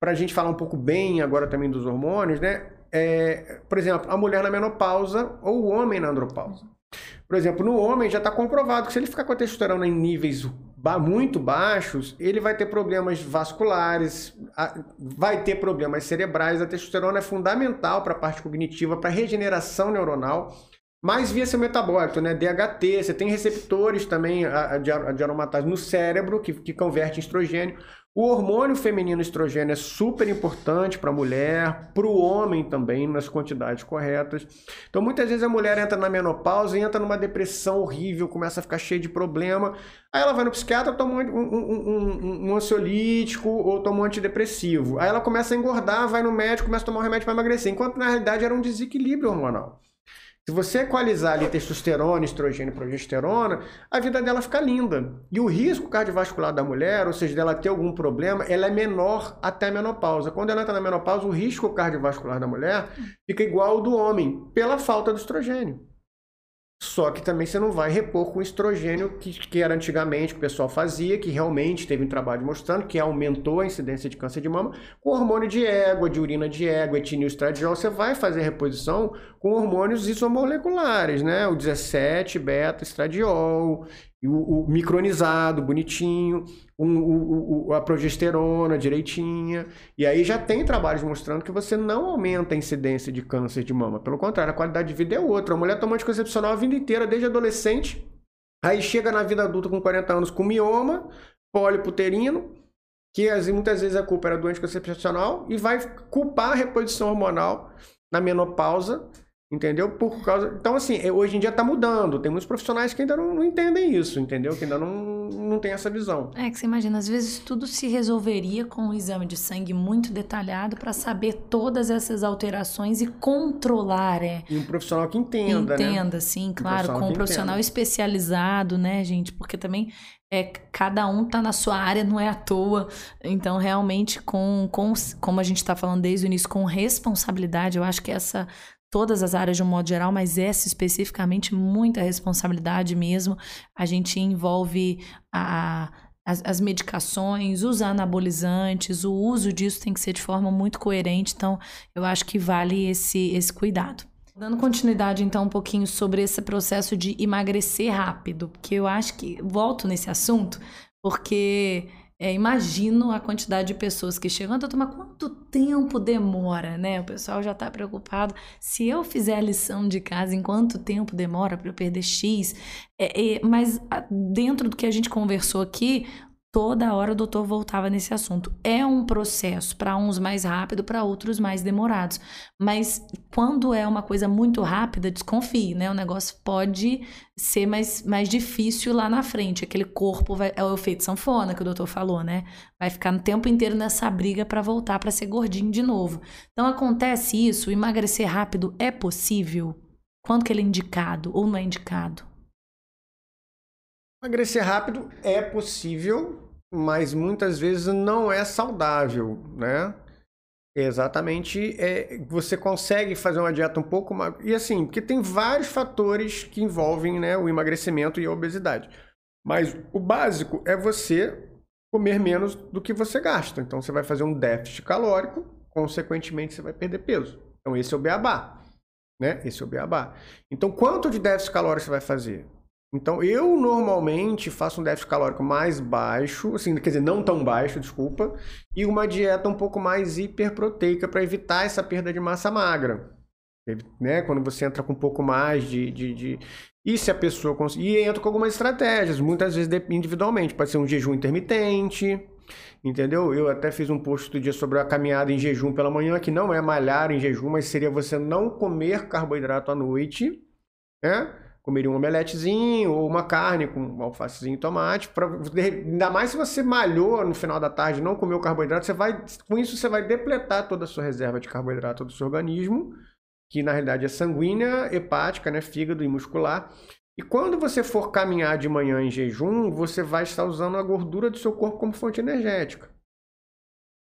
para a gente falar um pouco bem agora também dos hormônios, né? É, por exemplo, a mulher na menopausa ou o homem na andropausa. Por exemplo, no homem já está comprovado que se ele ficar com a testosterona em níveis muito baixos, ele vai ter problemas vasculares, vai ter problemas cerebrais. A testosterona é fundamental para a parte cognitiva, para a regeneração neuronal, mas via seu metabólito, né? DHT, você tem receptores também de aromatase no cérebro que, que converte em estrogênio. O hormônio feminino estrogênio é super importante para a mulher, para o homem também, nas quantidades corretas. Então, muitas vezes a mulher entra na menopausa e entra numa depressão horrível, começa a ficar cheia de problema. Aí ela vai no psiquiatra, toma um, um, um, um ansiolítico ou toma um antidepressivo. Aí ela começa a engordar, vai no médico, começa a tomar um remédio para emagrecer, enquanto na realidade era um desequilíbrio hormonal. Se você equalizar ali testosterona, estrogênio e progesterona, a vida dela fica linda. E o risco cardiovascular da mulher, ou seja, dela ter algum problema, ela é menor até a menopausa. Quando ela entra na menopausa, o risco cardiovascular da mulher fica igual ao do homem, pela falta do estrogênio. Só que também você não vai repor com estrogênio que, que era antigamente que o pessoal fazia, que realmente teve um trabalho mostrando que aumentou a incidência de câncer de mama, com hormônio de égua, de urina de égua, etinilstradiol, você vai fazer reposição com hormônios isomoleculares, né? O 17, beta, estradiol, o, o micronizado, bonitinho, um, o, a progesterona direitinha. E aí já tem trabalhos mostrando que você não aumenta a incidência de câncer de mama. Pelo contrário, a qualidade de vida é outra. A mulher toma anticoncepcional a vida inteira, desde adolescente. Aí chega na vida adulta com 40 anos com mioma, pólipo uterino, que muitas vezes a culpa era do anticoncepcional, e vai culpar a reposição hormonal na menopausa Entendeu? Por causa. Então, assim, é, hoje em dia está mudando. Tem muitos profissionais que ainda não, não, entendem isso, entendeu? Que ainda não, não tem essa visão. É que você imagina, às vezes tudo se resolveria com um exame de sangue muito detalhado para saber todas essas alterações e controlar, é. E um profissional que entenda, entenda, né? Entenda, sim, claro, um com um profissional entenda. especializado, né, gente? Porque também é, cada um tá na sua área, não é à toa. Então, realmente, com, com como a gente está falando desde o início, com responsabilidade, eu acho que essa todas as áreas de um modo geral, mas essa especificamente, muita responsabilidade mesmo. A gente envolve a, as, as, medicações, os anabolizantes, o uso disso tem que ser de forma muito coerente, então eu acho que vale esse, esse cuidado. Dando continuidade, então, um pouquinho sobre esse processo de emagrecer rápido, porque eu acho que volto nesse assunto, porque é, imagino a quantidade de pessoas que chegam, então, mas quanto tempo demora, né? O pessoal já está preocupado. Se eu fizer a lição de casa, em quanto tempo demora para eu perder X? É, é, mas dentro do que a gente conversou aqui, toda hora o doutor voltava nesse assunto. É um processo, para uns mais rápido, para outros mais demorados. Mas quando é uma coisa muito rápida, desconfie, né? O negócio pode ser mais, mais difícil lá na frente. Aquele corpo vai, é o efeito sanfona que o doutor falou, né? Vai ficar no tempo inteiro nessa briga para voltar para ser gordinho de novo. Então acontece isso, emagrecer rápido é possível? Quando que ele é indicado ou não é indicado? Emagrecer rápido é possível, mas muitas vezes não é saudável, né? Exatamente, é, você consegue fazer uma dieta um pouco mais. E assim, porque tem vários fatores que envolvem né, o emagrecimento e a obesidade. Mas o básico é você comer menos do que você gasta. Então você vai fazer um déficit calórico, consequentemente você vai perder peso. Então esse é o beabá. Né? Esse é o beabá. Então quanto de déficit calórico você vai fazer? Então, eu normalmente faço um déficit calórico mais baixo, assim, quer dizer, não tão baixo, desculpa, e uma dieta um pouco mais hiperproteica para evitar essa perda de massa magra. Né? Quando você entra com um pouco mais de. de, de... E se a pessoa conseguir. E entra com algumas estratégias, muitas vezes individualmente. Pode ser um jejum intermitente, entendeu? Eu até fiz um post do dia sobre a caminhada em jejum pela manhã, que não é malhar em jejum, mas seria você não comer carboidrato à noite, né? Comeria um omeletezinho ou uma carne com um alfacezinho e tomate. Pra, ainda mais se você malhou no final da tarde não comeu carboidrato, você vai, com isso você vai depletar toda a sua reserva de carboidrato do seu organismo, que na realidade é sanguínea, hepática, né, fígado e muscular. E quando você for caminhar de manhã em jejum, você vai estar usando a gordura do seu corpo como fonte energética.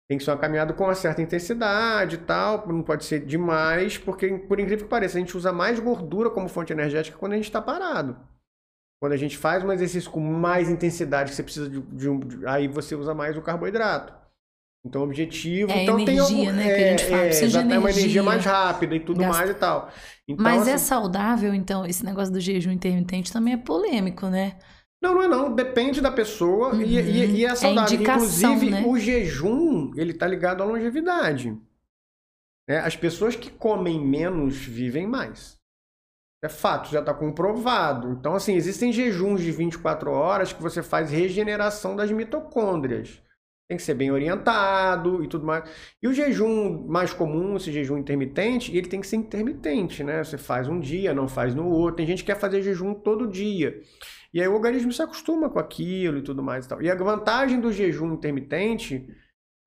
Tem que ser uma caminhada com uma certa intensidade e tal, não pode ser demais, porque, por incrível que pareça, a gente usa mais gordura como fonte energética quando a gente está parado. Quando a gente faz um exercício com mais intensidade, que você precisa de, de um. De, aí você usa mais o carboidrato. Então, o objetivo. É então, energia, tem algum, né? É, que a gente fala, é, precisa de uma energia mais rápida e tudo Gasta. mais e tal. Então, Mas é assim, é saudável, então, esse negócio do jejum intermitente também é polêmico, né? Não, não é não. Depende da pessoa Uhum. e, e, e é saudável. indicação, Inclusive, né? o jejum, ele tá ligado à longevidade. né? As pessoas que comem menos vivem mais. É fato, já está comprovado. Então, assim, existem jejuns de 24 horas que você faz regeneração das mitocôndrias. Tem que ser bem orientado e tudo mais. E o jejum mais comum, esse jejum intermitente, ele tem que ser intermitente, né? Você faz um dia, não faz no outro. Tem gente que quer fazer jejum todo dia. E aí o organismo se acostuma com aquilo e tudo mais e tal. E a vantagem do jejum intermitente,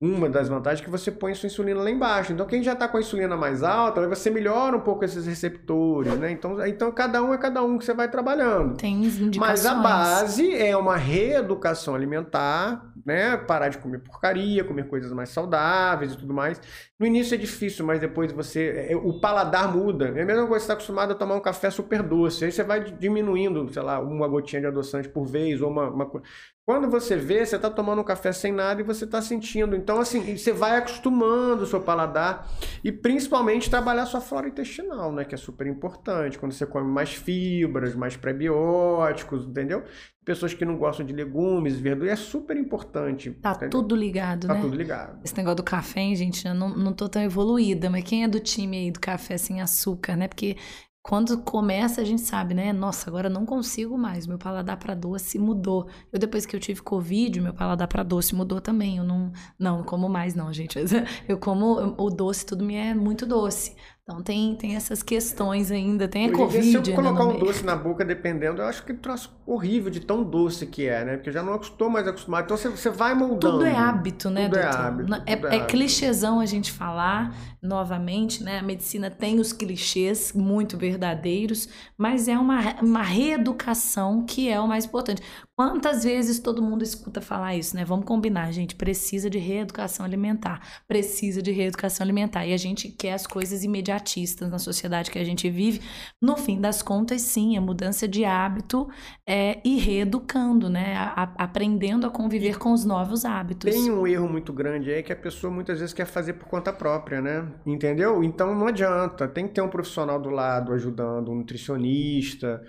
uma das vantagens é que você põe sua insulina lá embaixo. Então quem já está com a insulina mais alta, você melhora um pouco esses receptores, né? Então, então cada um é cada um que você vai trabalhando. Tem indicações. Mas a base é uma reeducação alimentar, né? Parar de comer porcaria, comer coisas mais saudáveis e tudo mais. No início é difícil, mas depois você. é, O paladar muda. É a mesma coisa que você está acostumado a tomar um café super doce. Aí você vai diminuindo, sei lá, uma gotinha de adoçante por vez, ou uma. uma... Quando você vê, você está tomando um café sem nada e você está sentindo. Então, assim, você vai acostumando o seu paladar e principalmente trabalhar sua flora intestinal, né? Que é super importante. Quando você come mais fibras, mais prebióticos, entendeu? Pessoas que não gostam de legumes, verduras, é super importante. Tá entendeu? tudo ligado, Tá né? tudo ligado. Esse negócio do café, hein, gente, eu não, não tô tão evoluída, mas quem é do time aí do café sem açúcar, né? Porque quando começa, a gente sabe, né? Nossa, agora eu não consigo mais. Meu paladar pra doce mudou. Eu, depois que eu tive Covid, meu paladar pra doce mudou também. Eu não, não, não como mais, não, gente. Eu como o doce, tudo me é muito doce. Então tem, tem essas questões ainda. Tem a dia, se eu Covid, né? colocar um doce na boca, dependendo, eu acho que troço horrível de tão doce que é, né? Porque eu já não estou mais acostumado. Então você, você vai moldando. Tudo é hábito, né, Tudo é doutor? hábito, Não- é, tudo é é hábito. clichêzão a gente falar novamente, né? A medicina tem os clichês muito verdadeiros, mas é uma, uma reeducação que é o mais importante. Quantas vezes todo mundo escuta falar isso, né? Vamos combinar, gente. Precisa de reeducação alimentar. Precisa de reeducação alimentar. E a gente quer as coisas imediatistas na sociedade que a gente vive. No fim das contas, sim, a mudança de hábito é ir reeducando, né? A- a- aprendendo a conviver com os novos hábitos. Tem um erro muito grande aí que a pessoa muitas vezes quer fazer por conta própria, né? Entendeu? Então não adianta. Tem que ter um profissional do lado ajudando, um nutricionista.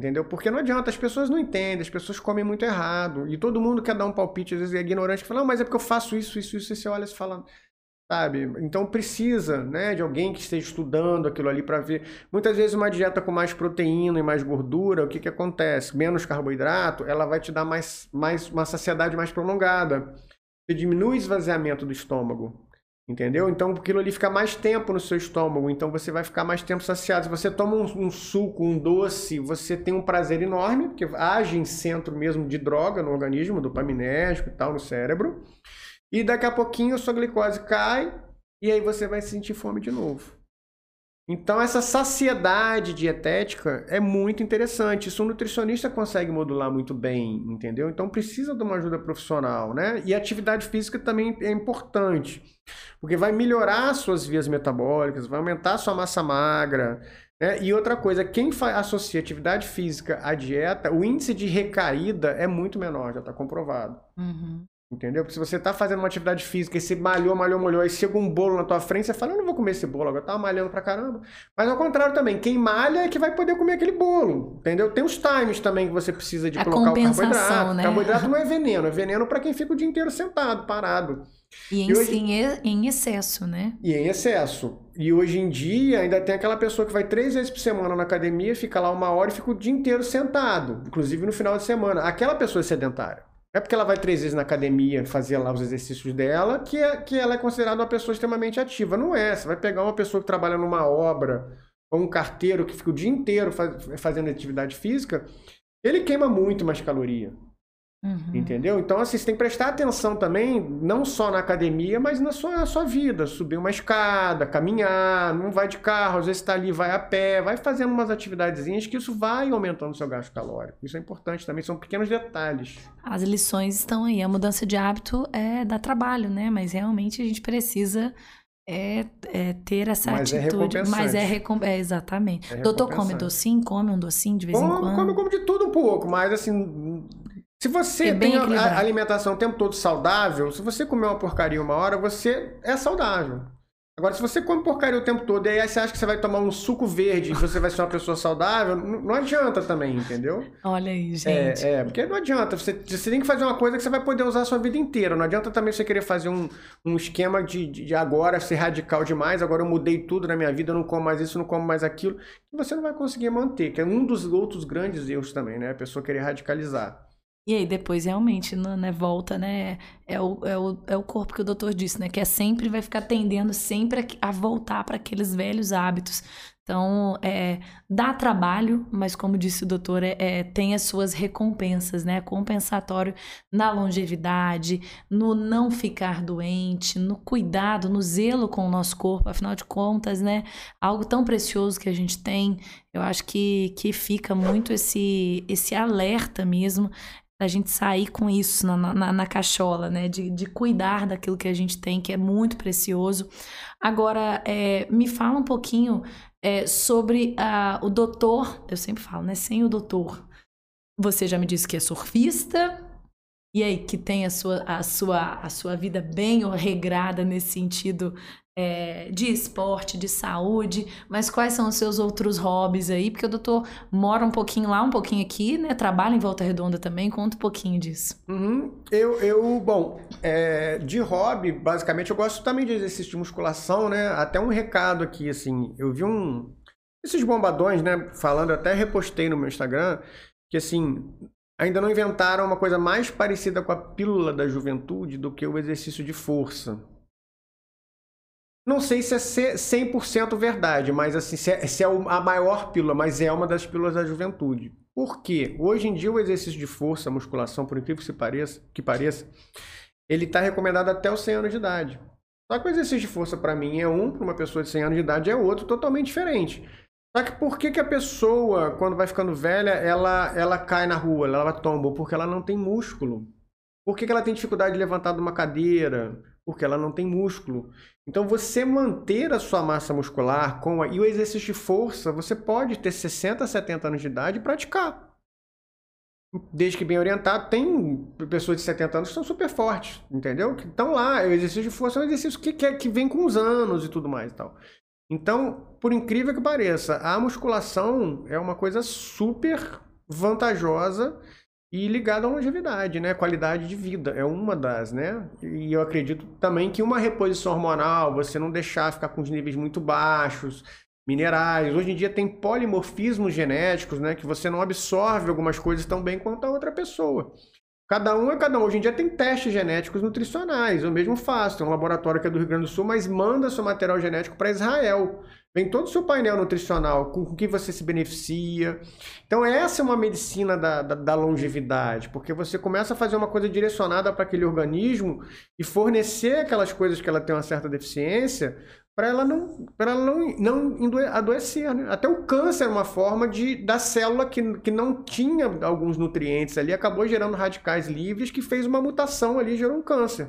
Entendeu? Porque não adianta, as pessoas não entendem, as pessoas comem muito errado. E todo mundo quer dar um palpite, às vezes é ignorante, que fala, não, mas é porque eu faço isso, isso, isso, e você olha e fala, sabe? Então precisa, né, de alguém que esteja estudando aquilo ali para ver. Muitas vezes uma dieta com mais proteína e mais gordura, o que que acontece? Menos carboidrato, ela vai te dar mais, mais uma saciedade mais prolongada. Você diminui o esvaziamento do estômago. Entendeu? Então aquilo ali fica mais tempo no seu estômago, então você vai ficar mais tempo saciado. Se você toma um, um suco, um doce, você tem um prazer enorme, porque age em centro mesmo de droga no organismo, dopaminérgico e tal, no cérebro. E daqui a pouquinho a sua glicose cai e aí você vai sentir fome de novo. Então essa saciedade dietética é muito interessante. Isso um nutricionista consegue modular muito bem, entendeu? Então precisa de uma ajuda profissional, né? E atividade física também é importante, porque vai melhorar suas vias metabólicas, vai aumentar sua massa magra, né? E outra coisa, quem associa atividade física à dieta, o índice de recaída é muito menor, já está comprovado. Uhum. Entendeu? Porque se você tá fazendo uma atividade física e você malhou, malhou, malhou, aí chega um bolo na tua frente, você fala, eu não vou comer esse bolo agora, eu tava malhando pra caramba. Mas ao contrário também, quem malha é que vai poder comer aquele bolo, entendeu? Tem os times também que você precisa de A colocar o carboidrato. né? Carboidrato não é veneno, é veneno pra quem fica o dia inteiro sentado, parado. E, em, E hoje- em excesso, né? E em excesso. E hoje em dia ainda tem aquela pessoa que vai três vezes por semana na academia, fica lá uma hora e fica o dia inteiro sentado, inclusive no final de semana. Aquela pessoa é sedentária. É porque ela vai três vezes na academia fazer lá os exercícios dela que, é, que ela é considerada uma pessoa extremamente ativa. Não é. Você vai pegar uma pessoa que trabalha numa obra, ou um carteiro que fica o dia inteiro faz- fazendo atividade física, ele queima muito mais caloria. Uhum. Entendeu? Então, assim, você tem que prestar atenção também, não só na academia, mas na sua, na sua vida. Subir uma escada, caminhar, não vai de carro, às vezes está ali, vai a pé, vai fazendo umas atividadezinhas que isso vai aumentando o seu gasto calórico. Isso é importante também, são pequenos detalhes. As lições estão aí. A mudança de hábito é dá trabalho, né? Mas realmente a gente precisa é, é ter essa Mas é atitude. Mas é, recompensante. recom... é exatamente. É Doutor come docinho, come um docinho de vez em quando. come, come de tudo um pouco, mas assim. Se você É tem a- alimentação o tempo todo saudável, se você comer uma porcaria uma hora, você é saudável. Agora, se você come porcaria o tempo todo e aí você acha que você vai tomar um suco verde e você vai ser uma pessoa saudável, não adianta também, entendeu? Olha aí, gente. É, é porque não adianta. Você, você tem que fazer uma coisa que você vai poder usar a sua vida inteira. Não adianta também você querer fazer um, um esquema de, de agora ser radical demais, agora eu mudei tudo na minha vida, eu não como mais isso, não como mais aquilo, que você não vai conseguir manter, que é um dos outros grandes erros também, né? A pessoa querer radicalizar. E aí depois realmente, né, volta, né? É o, é, o, é o corpo que o doutor disse, né? Que é sempre, vai ficar tendendo sempre a, a voltar para aqueles velhos hábitos. Então, é, dá trabalho, mas como disse o doutor, é, é, tem as suas recompensas, né? Compensatório na longevidade, no não ficar doente, no cuidado, no zelo com o nosso corpo, afinal de contas, né? Algo tão precioso que a gente tem. Eu acho que, que fica muito esse, esse alerta mesmo a gente sair com isso na, na, na, cachola, né? De, de cuidar daquilo que a gente tem, que é muito precioso. Agora, é, me fala um pouquinho é, sobre uh, o doutor. Eu sempre falo, né? Sem o doutor. Você já me disse que é surfista, e aí que tem a sua, a sua, a sua vida bem regrada nesse sentido é, de esporte, de saúde, mas quais são os seus outros hobbies aí? Porque o doutor mora um pouquinho lá, um pouquinho aqui, né? Trabalha em Volta Redonda também, conta um pouquinho disso. Uhum. Eu, eu, bom, é, de hobby, basicamente, eu gosto também de exercício de musculação, né? Até um recado aqui, assim, eu vi um... Esses bombadões, né, falando, até repostei no meu Instagram, que assim, ainda não inventaram uma coisa mais parecida com a pílula da juventude do que o exercício de força. Não sei se é 100% verdade, mas assim, se é, se é a maior pílula, mas é uma das pílulas da juventude. Por quê? Hoje em dia o exercício de força, musculação, por incrível que pareça, que pareça ele está recomendado até os 100 anos de idade. Só que o exercício de força para mim é um, para uma pessoa de 100 anos de idade é outro, totalmente diferente. Só que por que, que a pessoa, quando vai ficando velha, ela, ela cai na rua, ela tomba? Porque ela não tem músculo. Por que, que ela tem dificuldade de levantar de uma cadeira? Porque ela não tem músculo. Então, você manter a sua massa muscular com a... e o exercício de força, você pode ter 60, 70 anos de idade e praticar. Desde que bem orientado, tem pessoas de 70 anos que são super fortes, entendeu? Que estão lá. O exercício de força é um exercício que, que, que vem com os anos e tudo mais e tal. Então, por incrível que pareça, a musculação é uma coisa super vantajosa e ligado à longevidade, né? Qualidade de vida é uma das, né? E eu acredito também que uma reposição hormonal, você não deixar ficar com os níveis muito baixos, minerais. Hoje em dia tem polimorfismos genéticos, né? Que você não absorve algumas coisas tão bem quanto a outra pessoa. Cada um é cada um. Hoje em dia tem testes genéticos nutricionais. Eu mesmo faço. Tem um laboratório que é do Rio Grande do Sul, mas manda seu material genético para Israel. Vem todo o seu painel nutricional, com o que você se beneficia. Então, essa é uma medicina da, da, da longevidade, porque você começa a fazer uma coisa direcionada para aquele organismo e fornecer aquelas coisas que ela tem uma certa deficiência para ela não, ela não, não adoecer. Né? Até o câncer é uma forma de da célula que, que não tinha alguns nutrientes ali, acabou gerando radicais livres que fez uma mutação ali e gerou um câncer.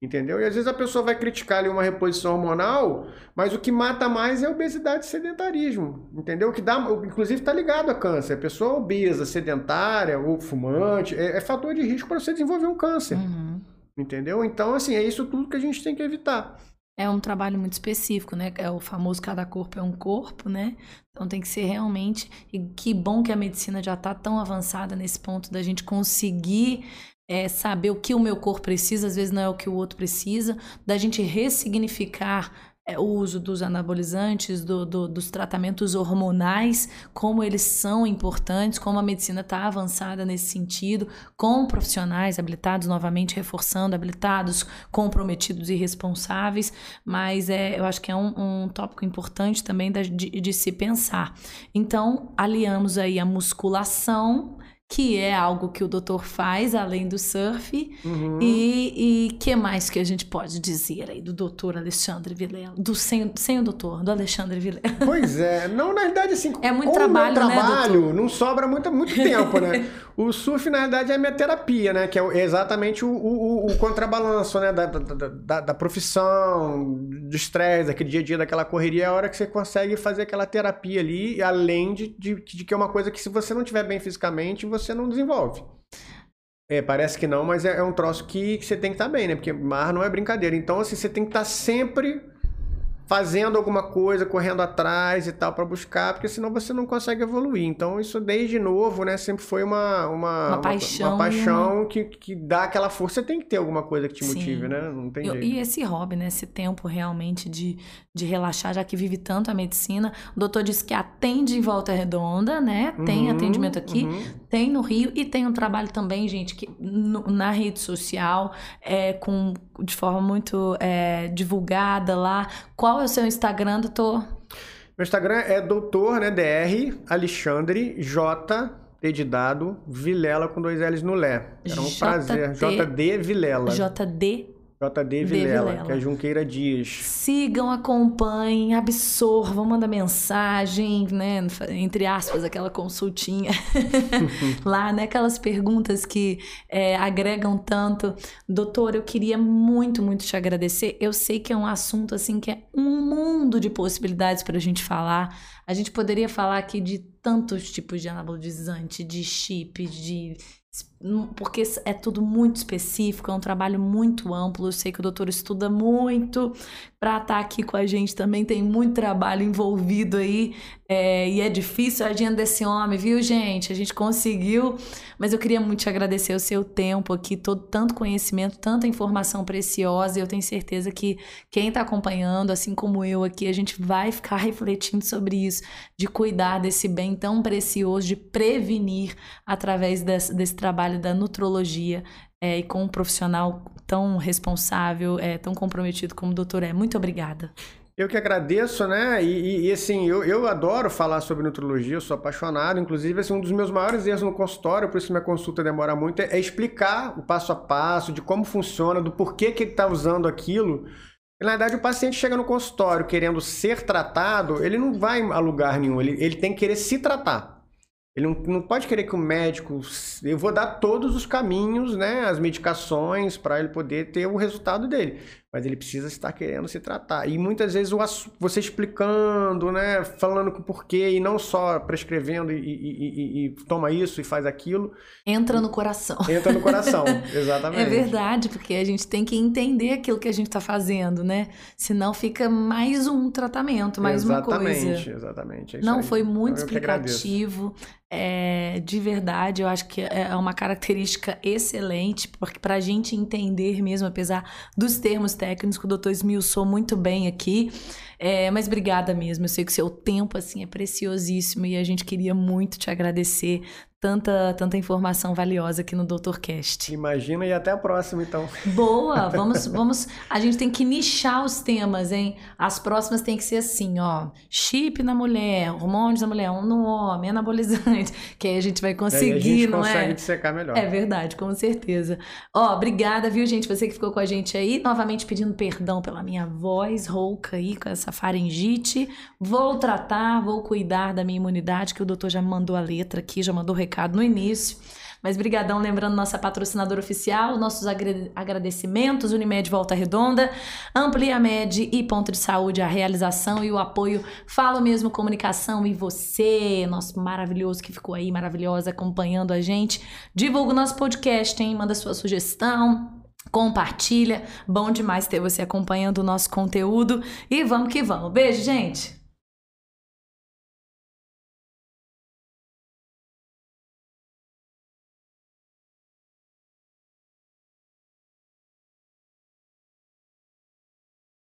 Entendeu? E às vezes a pessoa vai criticar ali uma reposição hormonal, mas o que mata mais é a obesidade e sedentarismo. Entendeu? O que dá, inclusive está ligado a câncer. A pessoa obesa, sedentária ou fumante é, é fator de risco para você desenvolver um câncer. Uhum. Entendeu? Então, assim, é isso tudo que a gente tem que evitar. É um trabalho muito específico, né? É o famoso cada corpo é um corpo, né? Então tem que ser realmente. E que bom que a medicina já está tão avançada nesse ponto da gente conseguir é, saber o que o meu corpo precisa, às vezes não é o que o outro precisa, da gente ressignificar é, o uso dos anabolizantes, do, do, dos tratamentos hormonais, como eles são importantes, como a medicina está avançada nesse sentido, com profissionais habilitados, novamente reforçando, habilitados, comprometidos e responsáveis, mas é, eu acho que é um, um tópico importante também de, de se pensar. Então, aliamos aí a musculação que é algo que o doutor faz além do surf. Uhum. E, e que mais que a gente pode dizer aí do doutor Alexandre Vilela? Do sem, sem o doutor, do Alexandre Vilela. Pois é, não, na verdade, assim, é muito trabalho, trabalho né, não sobra muito, muito tempo, né? o surf, na verdade, é a minha terapia, né? Que é exatamente o, o, o contrabalanço, né? Da, da, da, da profissão, do estresse, daquele dia a dia, daquela correria, é a hora que você consegue fazer aquela terapia ali, além de, de, de que é uma coisa que se você não estiver bem fisicamente, você você não desenvolve. É, parece que não, mas é, é um troço que, que, você tem que estar tá bem, né? Porque mar não é brincadeira. Então, assim, você tem que estar tá sempre fazendo alguma coisa, correndo atrás e tal para buscar, porque senão você não consegue evoluir. Então isso desde novo, né, sempre foi uma uma, uma paixão, uma, uma paixão uma... que, que dá aquela força. Você tem que ter alguma coisa que te Sim. motive, né? Não tem jeito. E esse hobby, né, esse tempo realmente de, de relaxar, já que vive tanto a medicina. O doutor disse que atende em Volta Redonda, né? Tem uhum, atendimento aqui, uhum. tem no Rio e tem um trabalho também, gente, que no, na rede social, é, com de forma muito é, divulgada lá. Qual é o seu Instagram, doutor? Meu Instagram é doutor, né, DR, Alexandre, J, T de dado, Vilela com dois L's no Lé. Era um prazer. JD Vilela. JD JD Vilela, Vilela, que é Junqueira Dias. Sigam, acompanhem, absorvam, manda mensagem, né? Entre aspas, aquela consultinha lá, né? Aquelas perguntas que é, agregam tanto. Doutor, eu queria muito, muito te agradecer. Eu sei que é um assunto, assim, que é um mundo de possibilidades para a gente falar. A gente poderia falar aqui de tantos tipos de anabolizante, de chip, de porque é tudo muito específico, é um trabalho muito amplo. Eu sei que o doutor estuda muito para estar aqui com a gente também, tem muito trabalho envolvido aí é, e é difícil a agenda desse homem, viu, gente? A gente conseguiu, mas eu queria muito te agradecer o seu tempo aqui, todo tanto conhecimento, tanta informação preciosa. E eu tenho certeza que quem está acompanhando, assim como eu aqui, a gente vai ficar refletindo sobre isso, de cuidar desse bem tão precioso, de prevenir através desse, desse trabalho trabalho da nutrologia é, e com um profissional tão responsável, é, tão comprometido como o doutor é. Muito obrigada. Eu que agradeço, né? E, e, e, assim, eu, eu adoro falar sobre nutrologia, eu sou apaixonado. Inclusive, assim, um dos meus maiores erros no consultório, por isso minha consulta demora muito, é, é explicar o passo a passo de como funciona, do porquê que ele está usando aquilo. E, na verdade, o paciente chega no consultório querendo ser tratado, ele não vai a lugar nenhum, ele, ele tem que querer se tratar. Ele não, não pode querer que o médico. Eu vou dar todos os caminhos, né? As medicações para ele poder ter o resultado dele mas ele precisa estar querendo se tratar. E muitas vezes você explicando, né, falando com porquê, e não só prescrevendo e, e, e, e, toma isso e faz aquilo. Entra no coração. Entra no coração, exatamente. É verdade, porque a gente tem que entender aquilo que a gente está fazendo, né? Senão fica mais um tratamento, mais exatamente, uma coisa. Exatamente, exatamente. É não, aí. foi muito Eu explicativo. É, de verdade, eu acho que é uma característica excelente, porque para a gente entender mesmo, apesar dos termos técnicos o doutor esmiuçou muito bem aqui. É, mas obrigada mesmo. Eu sei que o seu tempo assim é preciosíssimo e a gente queria muito te agradecer tanta, tanta informação valiosa aqui no Doutorcast. Imagina e até a próxima, então. Boa! Vamos, vamos. A gente tem que nichar os temas, hein? As próximas tem que ser assim, ó. Chip na mulher, hormônios na mulher, um no homem, anabolizante. Que aí a gente vai conseguir, a gente não consegue é? dissecar melhor. É verdade, com certeza. Ó, obrigada, viu, gente? Você que ficou com a gente aí. Novamente pedindo perdão pela minha voz rouca aí, com essa faringite. Vou tratar, vou cuidar da minha imunidade, que o doutor já mandou a letra aqui, já mandou o no início. Mas brigadão, lembrando nossa patrocinadora oficial, nossos agradecimentos, Unimed Volta Redonda, Amplia Med e Ponto de Saúde, a realização e o apoio Falo Mesmo Comunicação e você, nosso maravilhoso que ficou aí, maravilhosa, acompanhando a gente. Divulga o nosso podcast, hein? Manda sua sugestão, compartilha. Bom demais ter você acompanhando o nosso conteúdo. E vamos que vamos. Beijo, gente!